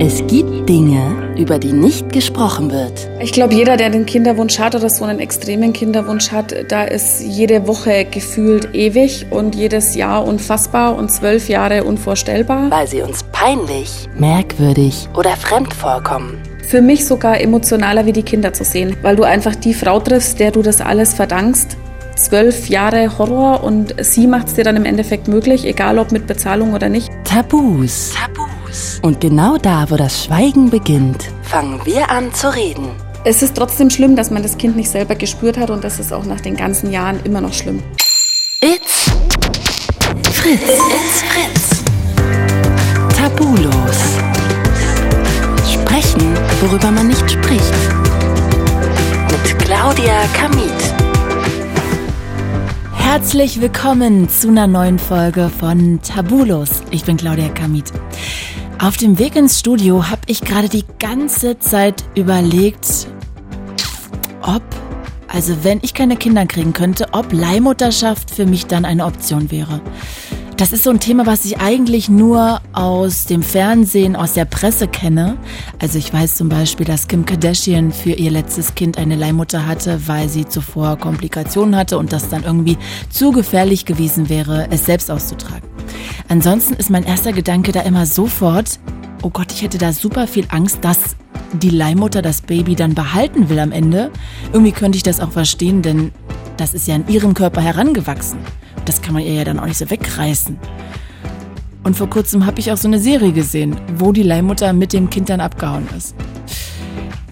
Es gibt Dinge, über die nicht gesprochen wird. Ich glaube, jeder, der den Kinderwunsch hat oder so einen extremen Kinderwunsch hat, da ist jede Woche gefühlt ewig und jedes Jahr unfassbar und zwölf Jahre unvorstellbar. Weil sie uns peinlich, merkwürdig oder fremd vorkommen. Für mich sogar emotionaler wie die Kinder zu sehen, weil du einfach die Frau triffst, der du das alles verdankst. Zwölf Jahre Horror und sie macht es dir dann im Endeffekt möglich, egal ob mit Bezahlung oder nicht. Tabus. Tabus. Und genau da, wo das Schweigen beginnt, fangen wir an zu reden. Es ist trotzdem schlimm, dass man das Kind nicht selber gespürt hat und das ist auch nach den ganzen Jahren immer noch schlimm. It's Fritz. It's Fritz. Tabulos. Sprechen, worüber man nicht spricht. Mit Claudia Kamit. Herzlich willkommen zu einer neuen Folge von Tabulos. Ich bin Claudia Kamit. Auf dem Weg ins Studio habe ich gerade die ganze Zeit überlegt, ob, also wenn ich keine Kinder kriegen könnte, ob Leihmutterschaft für mich dann eine Option wäre. Das ist so ein Thema, was ich eigentlich nur aus dem Fernsehen, aus der Presse kenne. Also ich weiß zum Beispiel, dass Kim Kardashian für ihr letztes Kind eine Leihmutter hatte, weil sie zuvor Komplikationen hatte und das dann irgendwie zu gefährlich gewesen wäre, es selbst auszutragen. Ansonsten ist mein erster Gedanke da immer sofort, oh Gott, ich hätte da super viel Angst, dass die Leihmutter das Baby dann behalten will am Ende. Irgendwie könnte ich das auch verstehen, denn das ist ja in ihrem Körper herangewachsen. Das kann man ihr ja dann auch nicht so wegreißen. Und vor kurzem habe ich auch so eine Serie gesehen, wo die Leihmutter mit dem Kind dann abgehauen ist.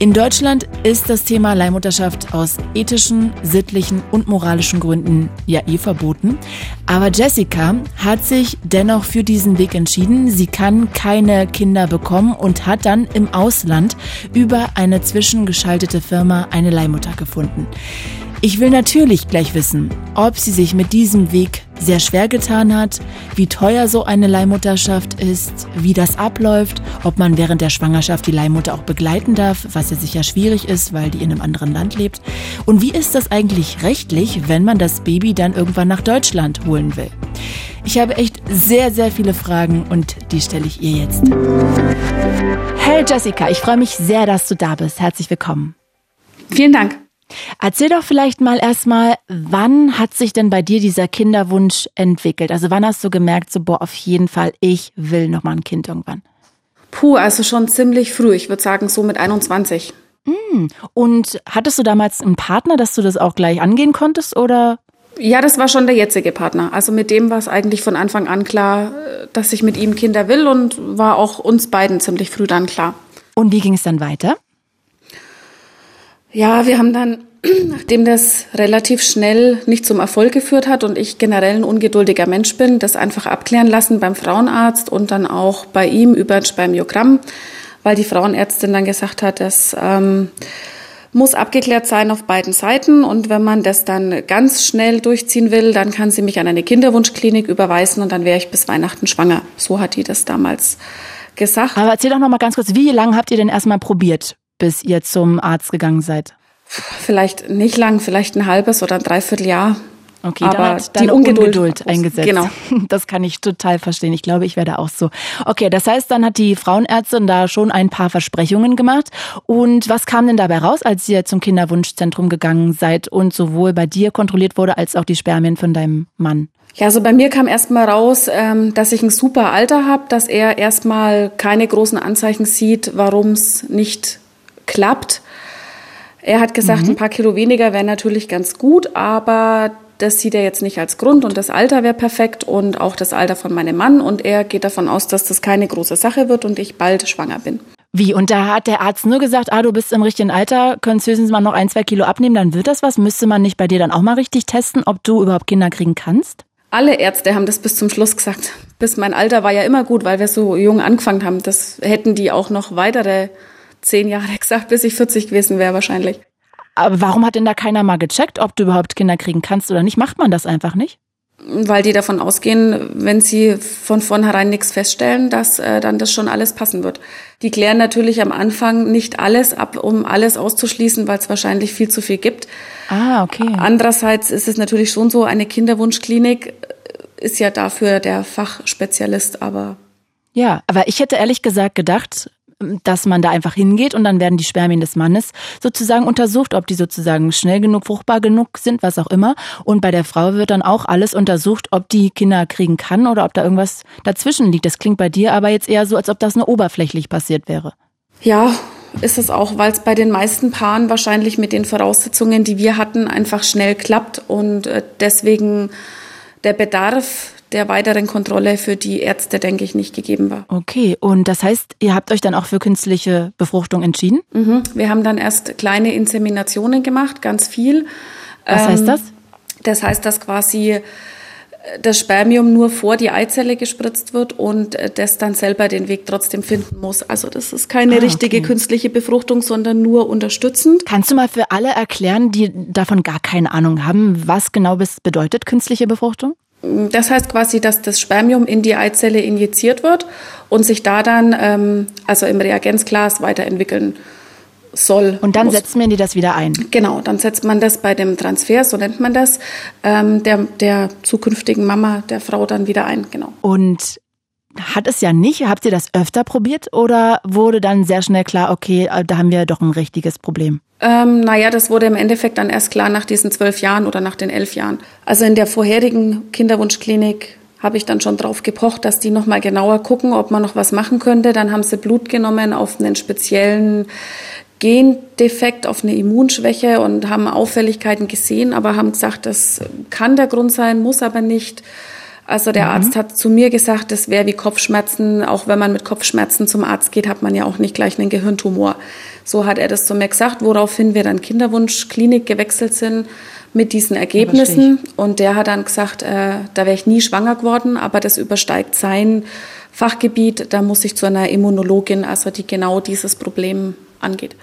In Deutschland ist das Thema Leihmutterschaft aus ethischen, sittlichen und moralischen Gründen ja eh verboten. Aber Jessica hat sich dennoch für diesen Weg entschieden. Sie kann keine Kinder bekommen und hat dann im Ausland über eine zwischengeschaltete Firma eine Leihmutter gefunden. Ich will natürlich gleich wissen, ob sie sich mit diesem Weg sehr schwer getan hat, wie teuer so eine Leihmutterschaft ist, wie das abläuft, ob man während der Schwangerschaft die Leihmutter auch begleiten darf, was ja sicher schwierig ist, weil die in einem anderen Land lebt. Und wie ist das eigentlich rechtlich, wenn man das Baby dann irgendwann nach Deutschland holen will? Ich habe echt sehr, sehr viele Fragen und die stelle ich ihr jetzt. Hey Jessica, ich freue mich sehr, dass du da bist. Herzlich willkommen. Vielen Dank. Erzähl doch vielleicht mal erstmal, wann hat sich denn bei dir dieser Kinderwunsch entwickelt? Also wann hast du gemerkt, so boah, auf jeden Fall, ich will noch mal ein Kind irgendwann? Puh, also schon ziemlich früh. Ich würde sagen so mit 21. Mm. Und hattest du damals einen Partner, dass du das auch gleich angehen konntest oder? Ja, das war schon der jetzige Partner. Also mit dem war es eigentlich von Anfang an klar, dass ich mit ihm Kinder will und war auch uns beiden ziemlich früh dann klar. Und wie ging es dann weiter? Ja, wir haben dann, nachdem das relativ schnell nicht zum Erfolg geführt hat und ich generell ein ungeduldiger Mensch bin, das einfach abklären lassen beim Frauenarzt und dann auch bei ihm über ein Spermiogramm, weil die Frauenärztin dann gesagt hat, das ähm, muss abgeklärt sein auf beiden Seiten und wenn man das dann ganz schnell durchziehen will, dann kann sie mich an eine Kinderwunschklinik überweisen und dann wäre ich bis Weihnachten schwanger. So hat die das damals gesagt. Aber erzähl doch noch mal ganz kurz, wie lange habt ihr denn erstmal probiert? Bis ihr zum Arzt gegangen seid? Vielleicht nicht lang, vielleicht ein halbes oder ein Dreivierteljahr. Okay, aber dann hat die Ungeduld, Ungeduld eingesetzt. Genau. Das kann ich total verstehen. Ich glaube, ich werde auch so. Okay, das heißt, dann hat die Frauenärztin da schon ein paar Versprechungen gemacht. Und was kam denn dabei raus, als ihr zum Kinderwunschzentrum gegangen seid und sowohl bei dir kontrolliert wurde, als auch die Spermien von deinem Mann? Ja, also bei mir kam erstmal raus, ähm, dass ich ein super Alter habe, dass er erstmal keine großen Anzeichen sieht, warum es nicht klappt. Er hat gesagt, mhm. ein paar Kilo weniger wäre natürlich ganz gut, aber das sieht er jetzt nicht als Grund und das Alter wäre perfekt und auch das Alter von meinem Mann und er geht davon aus, dass das keine große Sache wird und ich bald schwanger bin. Wie? Und da hat der Arzt nur gesagt, ah, du bist im richtigen Alter, könntest höchstens mal noch ein, zwei Kilo abnehmen, dann wird das was. Müsste man nicht bei dir dann auch mal richtig testen, ob du überhaupt Kinder kriegen kannst? Alle Ärzte haben das bis zum Schluss gesagt. Bis mein Alter war ja immer gut, weil wir so jung angefangen haben. Das hätten die auch noch weitere zehn Jahre gesagt, bis ich 40 gewesen wäre wahrscheinlich. Aber warum hat denn da keiner mal gecheckt, ob du überhaupt Kinder kriegen kannst oder nicht? Macht man das einfach nicht? Weil die davon ausgehen, wenn sie von vornherein nichts feststellen, dass äh, dann das schon alles passen wird. Die klären natürlich am Anfang nicht alles ab, um alles auszuschließen, weil es wahrscheinlich viel zu viel gibt. Ah, okay. Andererseits ist es natürlich schon so, eine Kinderwunschklinik äh, ist ja dafür der Fachspezialist, aber ja, aber ich hätte ehrlich gesagt gedacht, dass man da einfach hingeht und dann werden die Spermien des Mannes sozusagen untersucht, ob die sozusagen schnell genug, fruchtbar genug sind, was auch immer. Und bei der Frau wird dann auch alles untersucht, ob die Kinder kriegen kann oder ob da irgendwas dazwischen liegt. Das klingt bei dir aber jetzt eher so, als ob das nur oberflächlich passiert wäre. Ja, ist es auch, weil es bei den meisten Paaren wahrscheinlich mit den Voraussetzungen, die wir hatten, einfach schnell klappt und äh, deswegen der Bedarf der weiteren Kontrolle für die Ärzte, denke ich, nicht gegeben war. Okay, und das heißt, ihr habt euch dann auch für künstliche Befruchtung entschieden? Mhm. Wir haben dann erst kleine Inseminationen gemacht, ganz viel. Was ähm, heißt das? Das heißt, dass quasi das Spermium nur vor die Eizelle gespritzt wird und äh, das dann selber den Weg trotzdem finden muss. Also das ist keine ah, richtige okay. künstliche Befruchtung, sondern nur unterstützend. Kannst du mal für alle erklären, die davon gar keine Ahnung haben, was genau bedeutet künstliche Befruchtung? Das heißt quasi, dass das Spermium in die Eizelle injiziert wird und sich da dann, ähm, also im Reagenzglas, weiterentwickeln soll. Und dann muss. setzt man die das wieder ein? Genau, dann setzt man das bei dem Transfer, so nennt man das, ähm, der, der zukünftigen Mama, der Frau dann wieder ein. Genau. Und hat es ja nicht. Habt ihr das öfter probiert oder wurde dann sehr schnell klar, okay, äh, da haben wir doch ein richtiges Problem? Ähm, naja, das wurde im Endeffekt dann erst klar nach diesen zwölf Jahren oder nach den elf Jahren. Also in der vorherigen Kinderwunschklinik habe ich dann schon drauf gepocht, dass die nochmal genauer gucken, ob man noch was machen könnte. Dann haben sie Blut genommen auf einen speziellen Gendefekt, auf eine Immunschwäche und haben Auffälligkeiten gesehen, aber haben gesagt, das kann der Grund sein, muss aber nicht. Also der mhm. Arzt hat zu mir gesagt, das wäre wie Kopfschmerzen. Auch wenn man mit Kopfschmerzen zum Arzt geht, hat man ja auch nicht gleich einen Gehirntumor. So hat er das zu mir gesagt, woraufhin wir dann Kinderwunschklinik gewechselt sind mit diesen Ergebnissen. Und der hat dann gesagt, äh, da wäre ich nie schwanger geworden, aber das übersteigt sein Fachgebiet. Da muss ich zu einer Immunologin, also die genau dieses Problem angeht.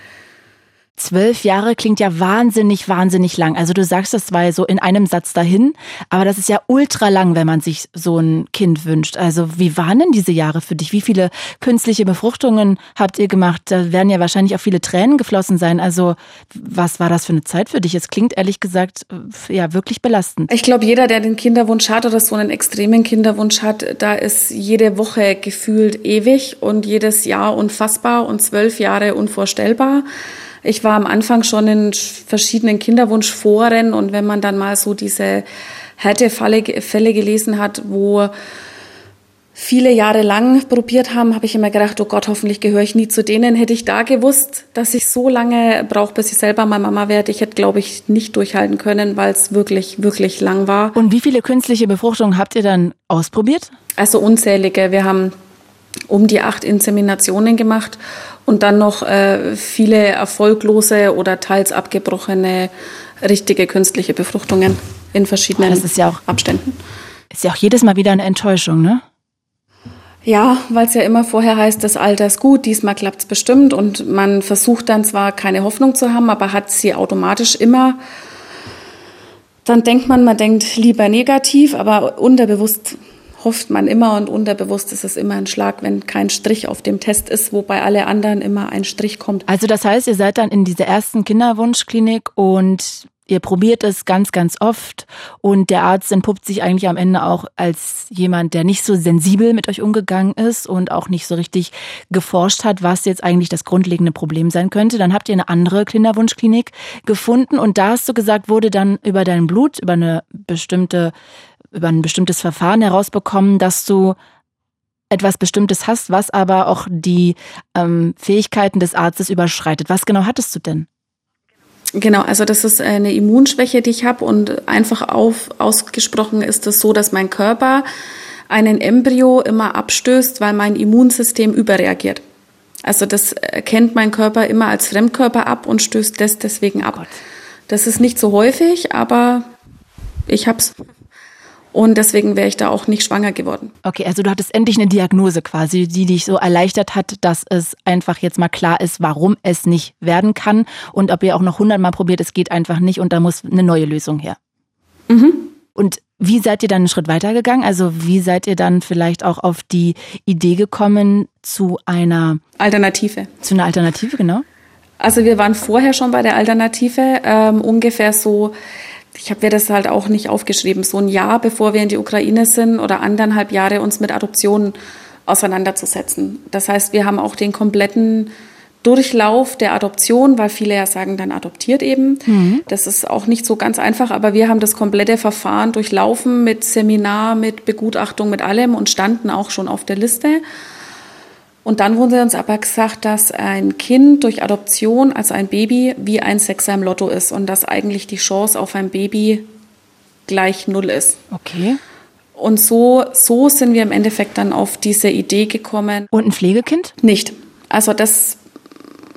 Zwölf Jahre klingt ja wahnsinnig, wahnsinnig lang. Also du sagst das war so in einem Satz dahin, aber das ist ja ultra lang, wenn man sich so ein Kind wünscht. Also wie waren denn diese Jahre für dich? Wie viele künstliche Befruchtungen habt ihr gemacht? Da werden ja wahrscheinlich auch viele Tränen geflossen sein. Also was war das für eine Zeit für dich? Es klingt ehrlich gesagt ja wirklich belastend. Ich glaube, jeder, der den Kinderwunsch hat oder so einen extremen Kinderwunsch hat, da ist jede Woche gefühlt ewig und jedes Jahr unfassbar und zwölf Jahre unvorstellbar. Ich war am Anfang schon in verschiedenen Kinderwunschforen und wenn man dann mal so diese Härtefälle gelesen hat, wo viele Jahre lang probiert haben, habe ich immer gedacht, oh Gott, hoffentlich gehöre ich nie zu denen. Hätte ich da gewusst, dass ich so lange brauche, bis ich selber mal Mama werde, ich hätte, glaube ich, nicht durchhalten können, weil es wirklich, wirklich lang war. Und wie viele künstliche Befruchtungen habt ihr dann ausprobiert? Also unzählige. Wir haben um die acht Inseminationen gemacht und dann noch äh, viele erfolglose oder teils abgebrochene richtige künstliche Befruchtungen in verschiedenen das ist ja auch, Abständen. Ist ja auch jedes Mal wieder eine Enttäuschung, ne? Ja, weil es ja immer vorher heißt, das Alter ist gut, diesmal klappt es bestimmt und man versucht dann zwar keine Hoffnung zu haben, aber hat sie automatisch immer. Dann denkt man, man denkt lieber negativ, aber unterbewusst hofft man immer und unterbewusst ist es immer ein Schlag, wenn kein Strich auf dem Test ist, wo bei alle anderen immer ein Strich kommt. Also das heißt, ihr seid dann in dieser ersten Kinderwunschklinik und ihr probiert es ganz, ganz oft und der Arzt entpuppt sich eigentlich am Ende auch als jemand, der nicht so sensibel mit euch umgegangen ist und auch nicht so richtig geforscht hat, was jetzt eigentlich das grundlegende Problem sein könnte. Dann habt ihr eine andere Kinderwunschklinik gefunden und da hast du gesagt, wurde dann über dein Blut, über eine bestimmte über ein bestimmtes Verfahren herausbekommen, dass du etwas Bestimmtes hast, was aber auch die ähm, Fähigkeiten des Arztes überschreitet. Was genau hattest du denn? Genau, also das ist eine Immunschwäche, die ich habe und einfach auf, ausgesprochen ist es so, dass mein Körper einen Embryo immer abstößt, weil mein Immunsystem überreagiert. Also das erkennt mein Körper immer als Fremdkörper ab und stößt das deswegen ab. Das ist nicht so häufig, aber ich habe es. Und deswegen wäre ich da auch nicht schwanger geworden. Okay, also du hattest endlich eine Diagnose quasi, die dich so erleichtert hat, dass es einfach jetzt mal klar ist, warum es nicht werden kann. Und ob ihr auch noch hundertmal probiert, es geht einfach nicht und da muss eine neue Lösung her. Mhm. Und wie seid ihr dann einen Schritt weitergegangen? Also wie seid ihr dann vielleicht auch auf die Idee gekommen zu einer Alternative? Zu einer Alternative, genau. Also wir waren vorher schon bei der Alternative, ähm, ungefähr so ich habe mir das halt auch nicht aufgeschrieben, so ein Jahr bevor wir in die Ukraine sind oder anderthalb Jahre uns mit Adoptionen auseinanderzusetzen. Das heißt, wir haben auch den kompletten Durchlauf der Adoption, weil viele ja sagen, dann adoptiert eben. Mhm. Das ist auch nicht so ganz einfach, aber wir haben das komplette Verfahren durchlaufen mit Seminar, mit Begutachtung, mit allem und standen auch schon auf der Liste. Und dann wurde uns aber gesagt, dass ein Kind durch Adoption, also ein Baby, wie ein Sechser im Lotto ist und dass eigentlich die Chance auf ein Baby gleich null ist. Okay. Und so, so sind wir im Endeffekt dann auf diese Idee gekommen. Und ein Pflegekind? Nicht. Also das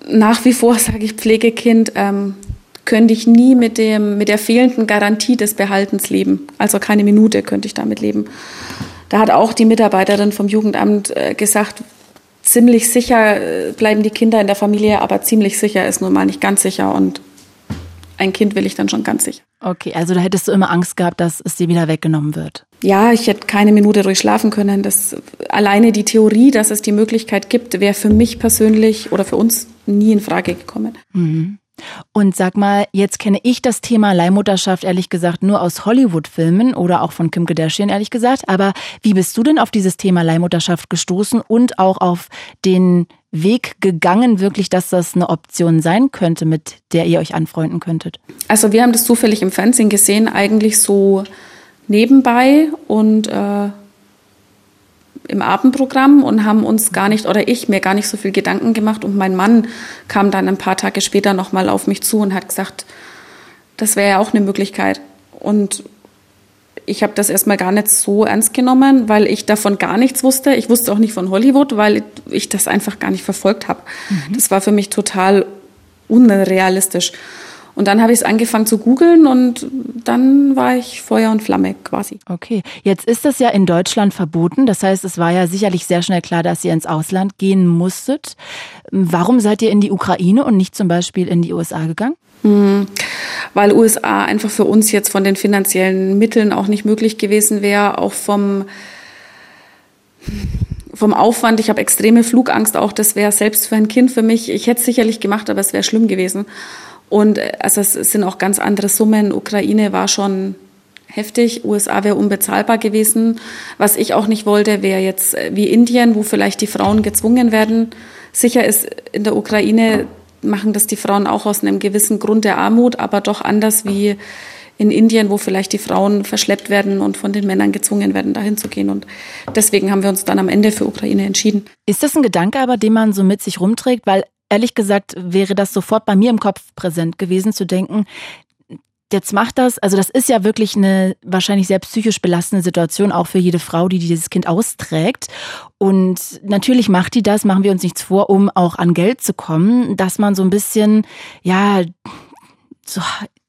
nach wie vor sage ich Pflegekind, ähm, könnte ich nie mit, dem, mit der fehlenden Garantie des Behaltens leben. Also keine Minute könnte ich damit leben. Da hat auch die Mitarbeiterin vom Jugendamt äh, gesagt, ziemlich sicher äh, bleiben die Kinder in der Familie, aber ziemlich sicher ist nun mal nicht ganz sicher und ein Kind will ich dann schon ganz sicher. Okay, also da hättest du immer Angst gehabt, dass es dir wieder weggenommen wird. Ja, ich hätte keine Minute ruhig schlafen können. Das, alleine die Theorie, dass es die Möglichkeit gibt, wäre für mich persönlich oder für uns nie in Frage gekommen. Mhm. Und sag mal, jetzt kenne ich das Thema Leihmutterschaft ehrlich gesagt nur aus Hollywood-Filmen oder auch von Kim Kardashian ehrlich gesagt. Aber wie bist du denn auf dieses Thema Leihmutterschaft gestoßen und auch auf den Weg gegangen, wirklich, dass das eine Option sein könnte, mit der ihr euch anfreunden könntet? Also wir haben das zufällig im Fernsehen gesehen, eigentlich so nebenbei und äh, im Abendprogramm und haben uns gar nicht, oder ich mir gar nicht so viel Gedanken gemacht. Und mein Mann kam dann ein paar Tage später nochmal auf mich zu und hat gesagt, das wäre ja auch eine Möglichkeit. Und ich habe das erstmal gar nicht so ernst genommen, weil ich davon gar nichts wusste. Ich wusste auch nicht von Hollywood, weil ich das einfach gar nicht verfolgt habe. Mhm. Das war für mich total unrealistisch. Und dann habe ich es angefangen zu googeln und dann war ich Feuer und Flamme quasi. Okay, jetzt ist das ja in Deutschland verboten. Das heißt, es war ja sicherlich sehr schnell klar, dass ihr ins Ausland gehen musstet. Warum seid ihr in die Ukraine und nicht zum Beispiel in die USA gegangen? Hm, weil USA einfach für uns jetzt von den finanziellen Mitteln auch nicht möglich gewesen wäre, auch vom vom Aufwand. Ich habe extreme Flugangst auch. Das wäre selbst für ein Kind für mich. Ich hätte es sicherlich gemacht, aber es wäre schlimm gewesen. Und äh, also es sind auch ganz andere Summen. Ukraine war schon heftig. USA wäre unbezahlbar gewesen. Was ich auch nicht wollte, wäre jetzt äh, wie Indien, wo vielleicht die Frauen gezwungen werden. Sicher ist in der Ukraine machen das die Frauen auch aus einem gewissen Grund der Armut, aber doch anders wie in Indien, wo vielleicht die Frauen verschleppt werden und von den Männern gezwungen werden, dahin zu gehen. Und deswegen haben wir uns dann am Ende für Ukraine entschieden. Ist das ein Gedanke aber, den man so mit sich rumträgt? Weil ehrlich gesagt wäre das sofort bei mir im Kopf präsent gewesen, zu denken, jetzt macht das, also das ist ja wirklich eine wahrscheinlich sehr psychisch belastende Situation, auch für jede Frau, die dieses Kind austrägt. Und natürlich macht die das, machen wir uns nichts vor, um auch an Geld zu kommen, dass man so ein bisschen, ja, so,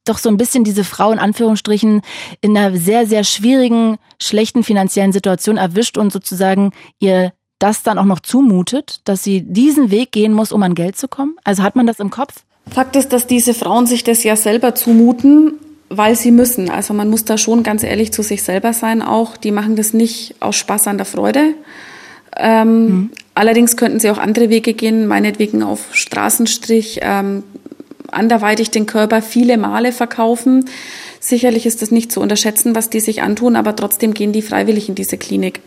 doch so ein bisschen diese Frau in Anführungsstrichen in einer sehr, sehr schwierigen, schlechten finanziellen Situation erwischt und sozusagen ihr das dann auch noch zumutet, dass sie diesen Weg gehen muss, um an Geld zu kommen? Also hat man das im Kopf? Fakt ist, dass diese Frauen sich das ja selber zumuten, weil sie müssen. Also man muss da schon ganz ehrlich zu sich selber sein auch. Die machen das nicht aus Spaß an der Freude. Ähm, mhm. Allerdings könnten sie auch andere Wege gehen, meinetwegen auf Straßenstrich, ähm, anderweitig den Körper viele Male verkaufen. Sicherlich ist das nicht zu unterschätzen, was die sich antun, aber trotzdem gehen die freiwillig in diese Klinik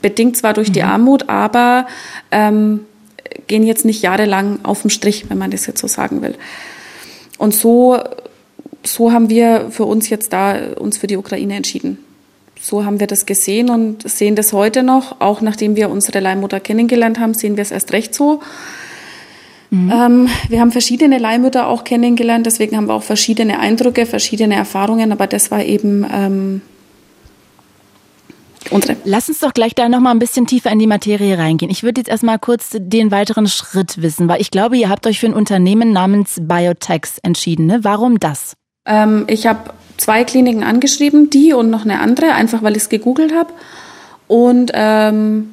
bedingt zwar durch die mhm. Armut, aber ähm, gehen jetzt nicht jahrelang auf den Strich, wenn man das jetzt so sagen will. Und so, so haben wir für uns jetzt da uns für die Ukraine entschieden. So haben wir das gesehen und sehen das heute noch. Auch nachdem wir unsere Leihmutter kennengelernt haben, sehen wir es erst recht so. Mhm. Ähm, wir haben verschiedene Leihmütter auch kennengelernt, deswegen haben wir auch verschiedene Eindrücke, verschiedene Erfahrungen, aber das war eben ähm, unsere. Lass uns doch gleich da noch mal ein bisschen tiefer in die Materie reingehen. Ich würde jetzt erstmal kurz den weiteren Schritt wissen, weil ich glaube, ihr habt euch für ein Unternehmen namens Biotechs entschieden. Ne? Warum das? Ähm, ich habe zwei Kliniken angeschrieben, die und noch eine andere, einfach weil ich es gegoogelt habe. Und ähm,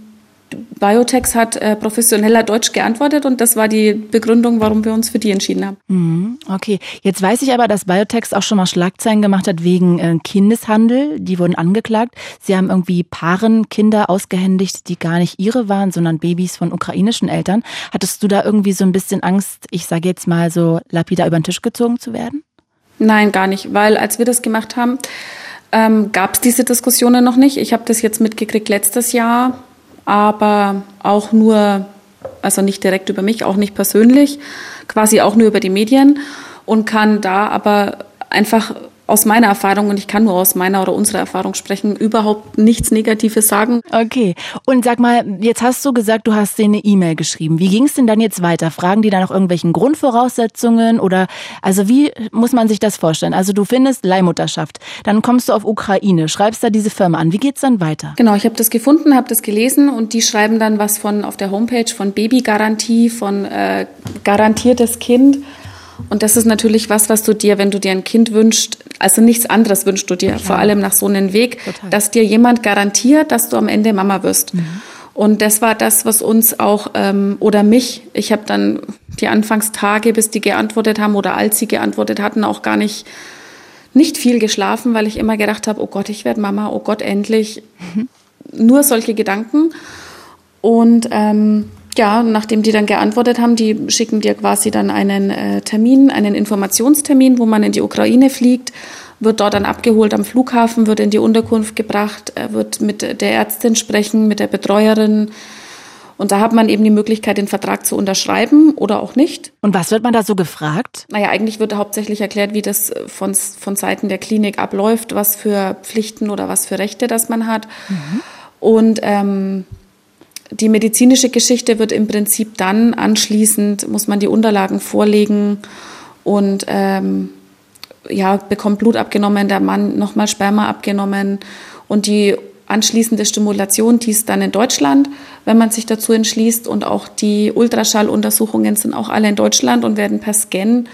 Biotex hat äh, professioneller Deutsch geantwortet und das war die Begründung, warum wir uns für die entschieden haben. Mhm, okay, jetzt weiß ich aber, dass Biotex auch schon mal Schlagzeilen gemacht hat wegen äh, Kindeshandel. Die wurden angeklagt. Sie haben irgendwie Paaren Kinder ausgehändigt, die gar nicht ihre waren, sondern Babys von ukrainischen Eltern. Hattest du da irgendwie so ein bisschen Angst, ich sage jetzt mal so lapidar über den Tisch gezogen zu werden? Nein, gar nicht, weil als wir das gemacht haben, ähm, gab es diese Diskussionen noch nicht. Ich habe das jetzt mitgekriegt letztes Jahr aber auch nur, also nicht direkt über mich, auch nicht persönlich, quasi auch nur über die Medien und kann da aber einfach aus meiner Erfahrung, und ich kann nur aus meiner oder unserer Erfahrung sprechen, überhaupt nichts Negatives sagen. Okay. Und sag mal, jetzt hast du gesagt, du hast denen eine E-Mail geschrieben. Wie ging es denn dann jetzt weiter? Fragen die da nach irgendwelchen Grundvoraussetzungen oder also wie muss man sich das vorstellen? Also du findest Leihmutterschaft, dann kommst du auf Ukraine, schreibst da diese Firma an. Wie geht's dann weiter? Genau, ich habe das gefunden, habe das gelesen und die schreiben dann was von auf der Homepage von Babygarantie, von äh, garantiertes Kind. Und das ist natürlich was, was du dir, wenn du dir ein Kind wünschst, also nichts anderes wünschst du dir, Klar. vor allem nach so einem Weg, Total. dass dir jemand garantiert, dass du am Ende Mama wirst. Mhm. Und das war das, was uns auch, ähm, oder mich, ich habe dann die Anfangstage, bis die geantwortet haben oder als sie geantwortet hatten, auch gar nicht, nicht viel geschlafen, weil ich immer gedacht habe, oh Gott, ich werde Mama, oh Gott, endlich. Mhm. Nur solche Gedanken. Und ähm, ja, nachdem die dann geantwortet haben, die schicken dir quasi dann einen äh, Termin, einen Informationstermin, wo man in die Ukraine fliegt, wird dort dann abgeholt am Flughafen, wird in die Unterkunft gebracht, er wird mit der Ärztin sprechen, mit der Betreuerin. Und da hat man eben die Möglichkeit, den Vertrag zu unterschreiben oder auch nicht. Und was wird man da so gefragt? Naja, eigentlich wird hauptsächlich erklärt, wie das von, von Seiten der Klinik abläuft, was für Pflichten oder was für Rechte das man hat. Mhm. Und ähm, die medizinische Geschichte wird im Prinzip dann anschließend, muss man die Unterlagen vorlegen und ähm, ja, bekommt Blut abgenommen, der Mann nochmal Sperma abgenommen und die anschließende Stimulation, die ist dann in Deutschland, wenn man sich dazu entschließt und auch die Ultraschalluntersuchungen sind auch alle in Deutschland und werden per Scan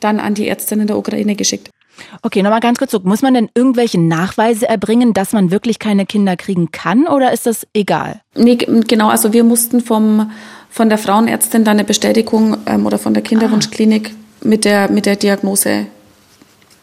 dann an die Ärztin in der Ukraine geschickt. Okay, nochmal ganz kurz zurück. Muss man denn irgendwelche Nachweise erbringen, dass man wirklich keine Kinder kriegen kann oder ist das egal? Nee, genau. Also wir mussten vom, von der Frauenärztin dann eine Bestätigung ähm, oder von der Kinderwunschklinik ah. mit, der, mit der Diagnose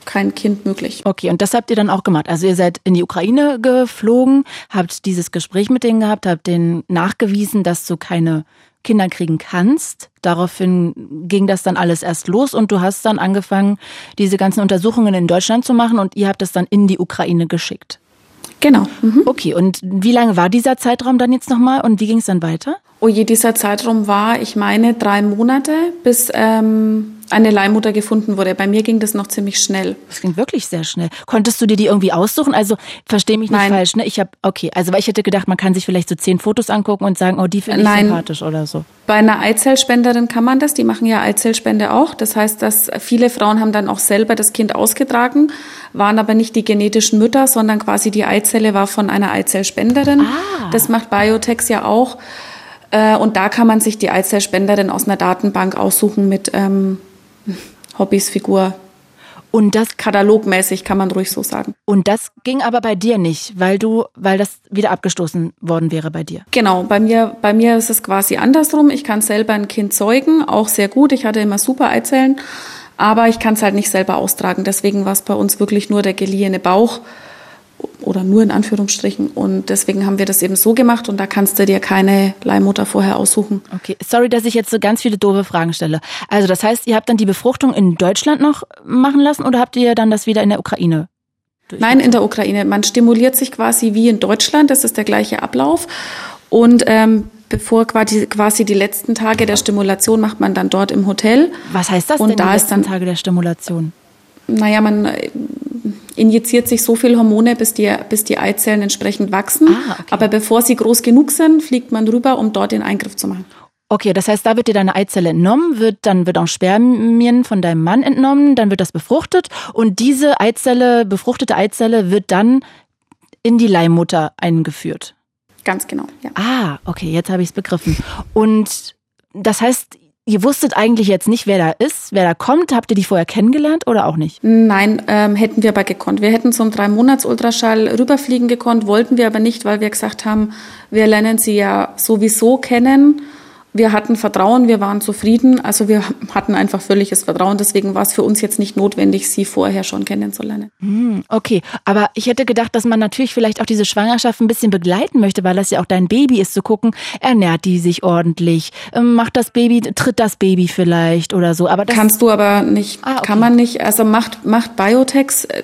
kein Kind möglich. Okay, und das habt ihr dann auch gemacht. Also ihr seid in die Ukraine geflogen, habt dieses Gespräch mit denen gehabt, habt denen nachgewiesen, dass du keine Kinder kriegen kannst. Daraufhin ging das dann alles erst los und du hast dann angefangen, diese ganzen Untersuchungen in Deutschland zu machen und ihr habt es dann in die Ukraine geschickt. Genau. Mhm. Okay, und wie lange war dieser Zeitraum dann jetzt nochmal und wie ging es dann weiter? Oh je, dieser Zeitraum war, ich meine, drei Monate, bis ähm, eine Leihmutter gefunden wurde. Bei mir ging das noch ziemlich schnell. Das ging wirklich sehr schnell. Konntest du dir die irgendwie aussuchen? Also verstehe mich nicht Nein. falsch. Ne? Ich habe okay, also weil ich hätte gedacht, man kann sich vielleicht so zehn Fotos angucken und sagen, oh, die finde ich Nein. sympathisch oder so. Bei einer Eizellspenderin kann man das. Die machen ja Eizellspende auch. Das heißt, dass viele Frauen haben dann auch selber das Kind ausgetragen, waren aber nicht die genetischen Mütter, sondern quasi die Eizelle war von einer Eizellspenderin. Ah. Das macht Biotex ja auch. Äh, und da kann man sich die Eizellspenderin aus einer Datenbank aussuchen mit ähm, Hobbys, Figur. Und das katalogmäßig kann man ruhig so sagen. Und das ging aber bei dir nicht, weil du, weil das wieder abgestoßen worden wäre bei dir. Genau, bei mir, bei mir ist es quasi andersrum. Ich kann selber ein Kind zeugen, auch sehr gut. Ich hatte immer super Eizellen, aber ich kann es halt nicht selber austragen. Deswegen war es bei uns wirklich nur der geliehene Bauch oder nur in Anführungsstrichen. Und deswegen haben wir das eben so gemacht und da kannst du dir keine Leihmutter vorher aussuchen. Okay, sorry, dass ich jetzt so ganz viele doofe Fragen stelle. Also das heißt, ihr habt dann die Befruchtung in Deutschland noch machen lassen oder habt ihr dann das wieder in der Ukraine? Nein, in der Ukraine. Man stimuliert sich quasi wie in Deutschland, das ist der gleiche Ablauf. Und ähm, bevor quasi, quasi die letzten Tage der Stimulation macht man dann dort im Hotel. Was heißt das und denn, da die letzten dann, Tage der Stimulation? Naja, man injiziert sich so viel Hormone, bis die, bis die Eizellen entsprechend wachsen. Ah, okay. Aber bevor sie groß genug sind, fliegt man rüber, um dort den Eingriff zu machen. Okay, das heißt, da wird dir deine Eizelle entnommen, wird, dann wird auch Spermien von deinem Mann entnommen, dann wird das befruchtet und diese Eizelle, befruchtete Eizelle wird dann in die Leihmutter eingeführt. Ganz genau, ja. Ah, okay, jetzt habe ich es begriffen. Und das heißt, Ihr wusstet eigentlich jetzt nicht, wer da ist, wer da kommt. Habt ihr die vorher kennengelernt oder auch nicht? Nein, ähm, hätten wir aber gekonnt. Wir hätten zum drei Monats Ultraschall rüberfliegen gekonnt, wollten wir aber nicht, weil wir gesagt haben, wir lernen sie ja sowieso kennen wir hatten Vertrauen, wir waren zufrieden, also wir hatten einfach völliges Vertrauen. Deswegen war es für uns jetzt nicht notwendig, sie vorher schon kennenzulernen. Hm, okay, aber ich hätte gedacht, dass man natürlich vielleicht auch diese Schwangerschaft ein bisschen begleiten möchte, weil das ja auch dein Baby ist, zu gucken, ernährt die sich ordentlich, ähm, macht das Baby, tritt das Baby vielleicht oder so. Aber das kannst du aber nicht, ah, okay. kann man nicht. Also macht macht Biotex äh,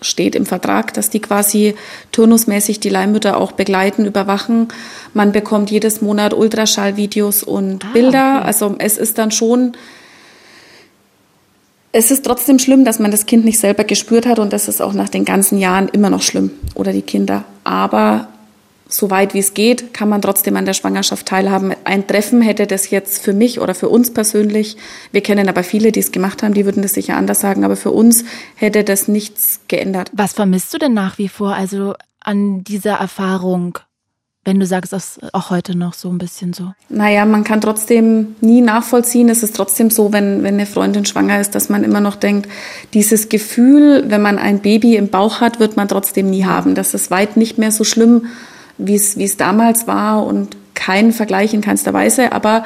steht im Vertrag, dass die quasi turnusmäßig die Leihmütter auch begleiten, überwachen. Man bekommt jedes Monat Ultraschallvideos und ah, Bilder. Okay. Also es ist dann schon, es ist trotzdem schlimm, dass man das Kind nicht selber gespürt hat und das ist auch nach den ganzen Jahren immer noch schlimm oder die Kinder. Aber so weit wie es geht, kann man trotzdem an der Schwangerschaft teilhaben. Ein Treffen hätte das jetzt für mich oder für uns persönlich, wir kennen aber viele, die es gemacht haben, die würden das sicher anders sagen, aber für uns hätte das nichts geändert. Was vermisst du denn nach wie vor also an dieser Erfahrung? Wenn du sagst, das auch heute noch so ein bisschen so. Naja, man kann trotzdem nie nachvollziehen. Es ist trotzdem so, wenn, wenn eine Freundin schwanger ist, dass man immer noch denkt, dieses Gefühl, wenn man ein Baby im Bauch hat, wird man trotzdem nie haben. Das ist weit nicht mehr so schlimm, wie es, damals war und kein Vergleich in keinster Weise, aber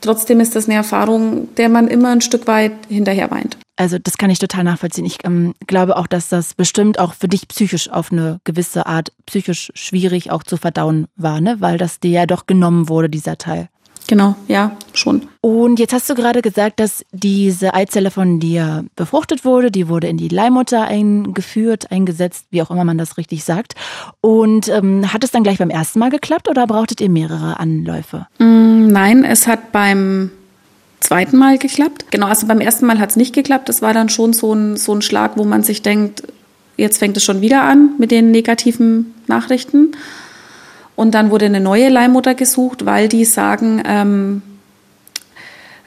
trotzdem ist das eine Erfahrung, der man immer ein Stück weit hinterher weint. Also das kann ich total nachvollziehen. Ich ähm, glaube auch, dass das bestimmt auch für dich psychisch auf eine gewisse Art psychisch schwierig auch zu verdauen war, ne? Weil das dir ja doch genommen wurde, dieser Teil. Genau, ja, schon. Und jetzt hast du gerade gesagt, dass diese Eizelle von dir befruchtet wurde, die wurde in die Leihmutter eingeführt, eingesetzt, wie auch immer man das richtig sagt. Und ähm, hat es dann gleich beim ersten Mal geklappt oder brauchtet ihr mehrere Anläufe? Mm, nein, es hat beim zweiten Mal geklappt. Genau, also beim ersten Mal hat es nicht geklappt. Das war dann schon so ein, so ein Schlag, wo man sich denkt, jetzt fängt es schon wieder an mit den negativen Nachrichten. Und dann wurde eine neue Leihmutter gesucht, weil die sagen, ähm,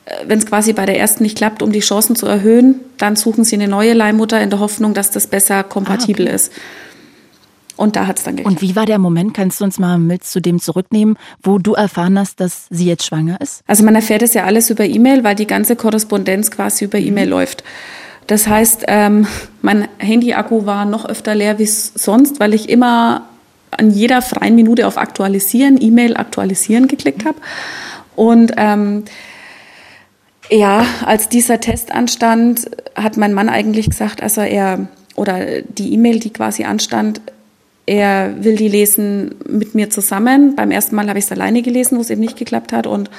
äh, wenn es quasi bei der ersten nicht klappt, um die Chancen zu erhöhen, dann suchen sie eine neue Leihmutter in der Hoffnung, dass das besser kompatibel ah, okay. ist. Und da hat es dann geklappt. Und wie war der Moment? Kannst du uns mal mit zu dem zurücknehmen, wo du erfahren hast, dass sie jetzt schwanger ist? Also man erfährt es ja alles über E-Mail, weil die ganze Korrespondenz quasi über E-Mail mhm. läuft. Das heißt, ähm, mein Handy-Akku war noch öfter leer wie sonst, weil ich immer an jeder freien Minute auf Aktualisieren, E-Mail aktualisieren geklickt habe. Und ähm, ja, als dieser Test anstand, hat mein Mann eigentlich gesagt, also er oder die E-Mail, die quasi anstand, er will die lesen mit mir zusammen. Beim ersten Mal habe ich es alleine gelesen, wo es eben nicht geklappt hat. Und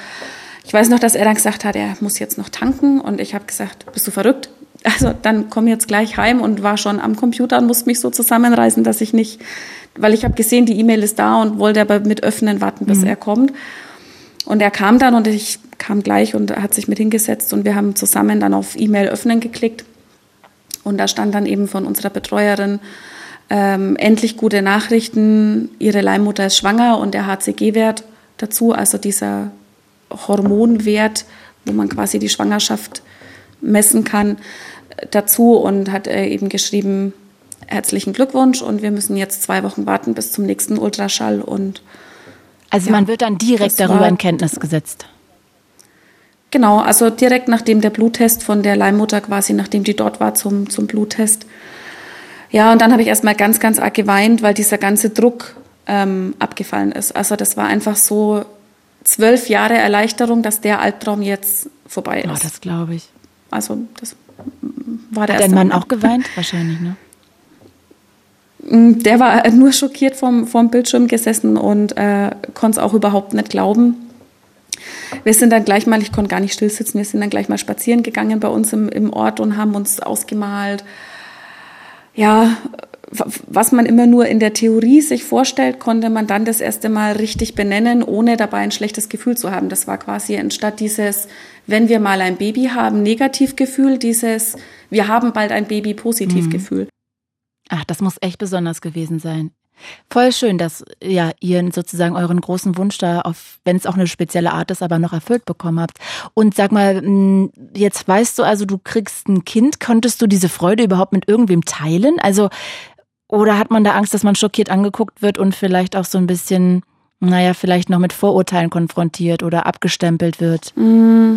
ich weiß noch, dass er dann gesagt hat, er muss jetzt noch tanken. Und ich habe gesagt, bist du verrückt? Also dann komm jetzt gleich heim und war schon am Computer und musste mich so zusammenreißen, dass ich nicht weil ich habe gesehen, die E-Mail ist da und wollte aber mit öffnen warten, bis mhm. er kommt. Und er kam dann und ich kam gleich und hat sich mit hingesetzt und wir haben zusammen dann auf E-Mail öffnen geklickt. Und da stand dann eben von unserer Betreuerin, ähm, endlich gute Nachrichten, ihre Leihmutter ist schwanger und der HCG-Wert dazu, also dieser Hormonwert, wo man quasi die Schwangerschaft messen kann, dazu und hat äh, eben geschrieben, herzlichen Glückwunsch und wir müssen jetzt zwei Wochen warten bis zum nächsten Ultraschall und also ja, man wird dann direkt darüber in Kenntnis gesetzt. Genau, also direkt nachdem der Bluttest von der Leihmutter quasi, nachdem die dort war zum, zum Bluttest. Ja, und dann habe ich erstmal ganz, ganz arg geweint, weil dieser ganze Druck ähm, abgefallen ist. Also das war einfach so zwölf Jahre Erleichterung, dass der Albtraum jetzt vorbei ist. Oh, das glaube ich. Also das war der Hat erste dein Mann auch geweint? Wahrscheinlich, ne? Mm, der war nur schockiert vom, vom Bildschirm gesessen und äh, konnte es auch überhaupt nicht glauben. Wir sind dann gleich mal, ich konnte gar nicht still sitzen, wir sind dann gleich mal spazieren gegangen bei uns im, im Ort und haben uns ausgemalt, ja, was man immer nur in der Theorie sich vorstellt, konnte man dann das erste Mal richtig benennen, ohne dabei ein schlechtes Gefühl zu haben. Das war quasi anstatt dieses, wenn wir mal ein Baby haben, Negativgefühl, dieses, wir haben bald ein Baby, Positivgefühl. Mhm. Ach, das muss echt besonders gewesen sein. Voll schön, dass ja ihr sozusagen euren großen Wunsch da wenn es auch eine spezielle Art ist, aber noch erfüllt bekommen habt. Und sag mal, hm, jetzt weißt du also, du kriegst ein Kind. Konntest du diese Freude überhaupt mit irgendwem teilen? Also, oder hat man da Angst, dass man schockiert angeguckt wird und vielleicht auch so ein bisschen naja, vielleicht noch mit Vorurteilen konfrontiert oder abgestempelt wird? Mm,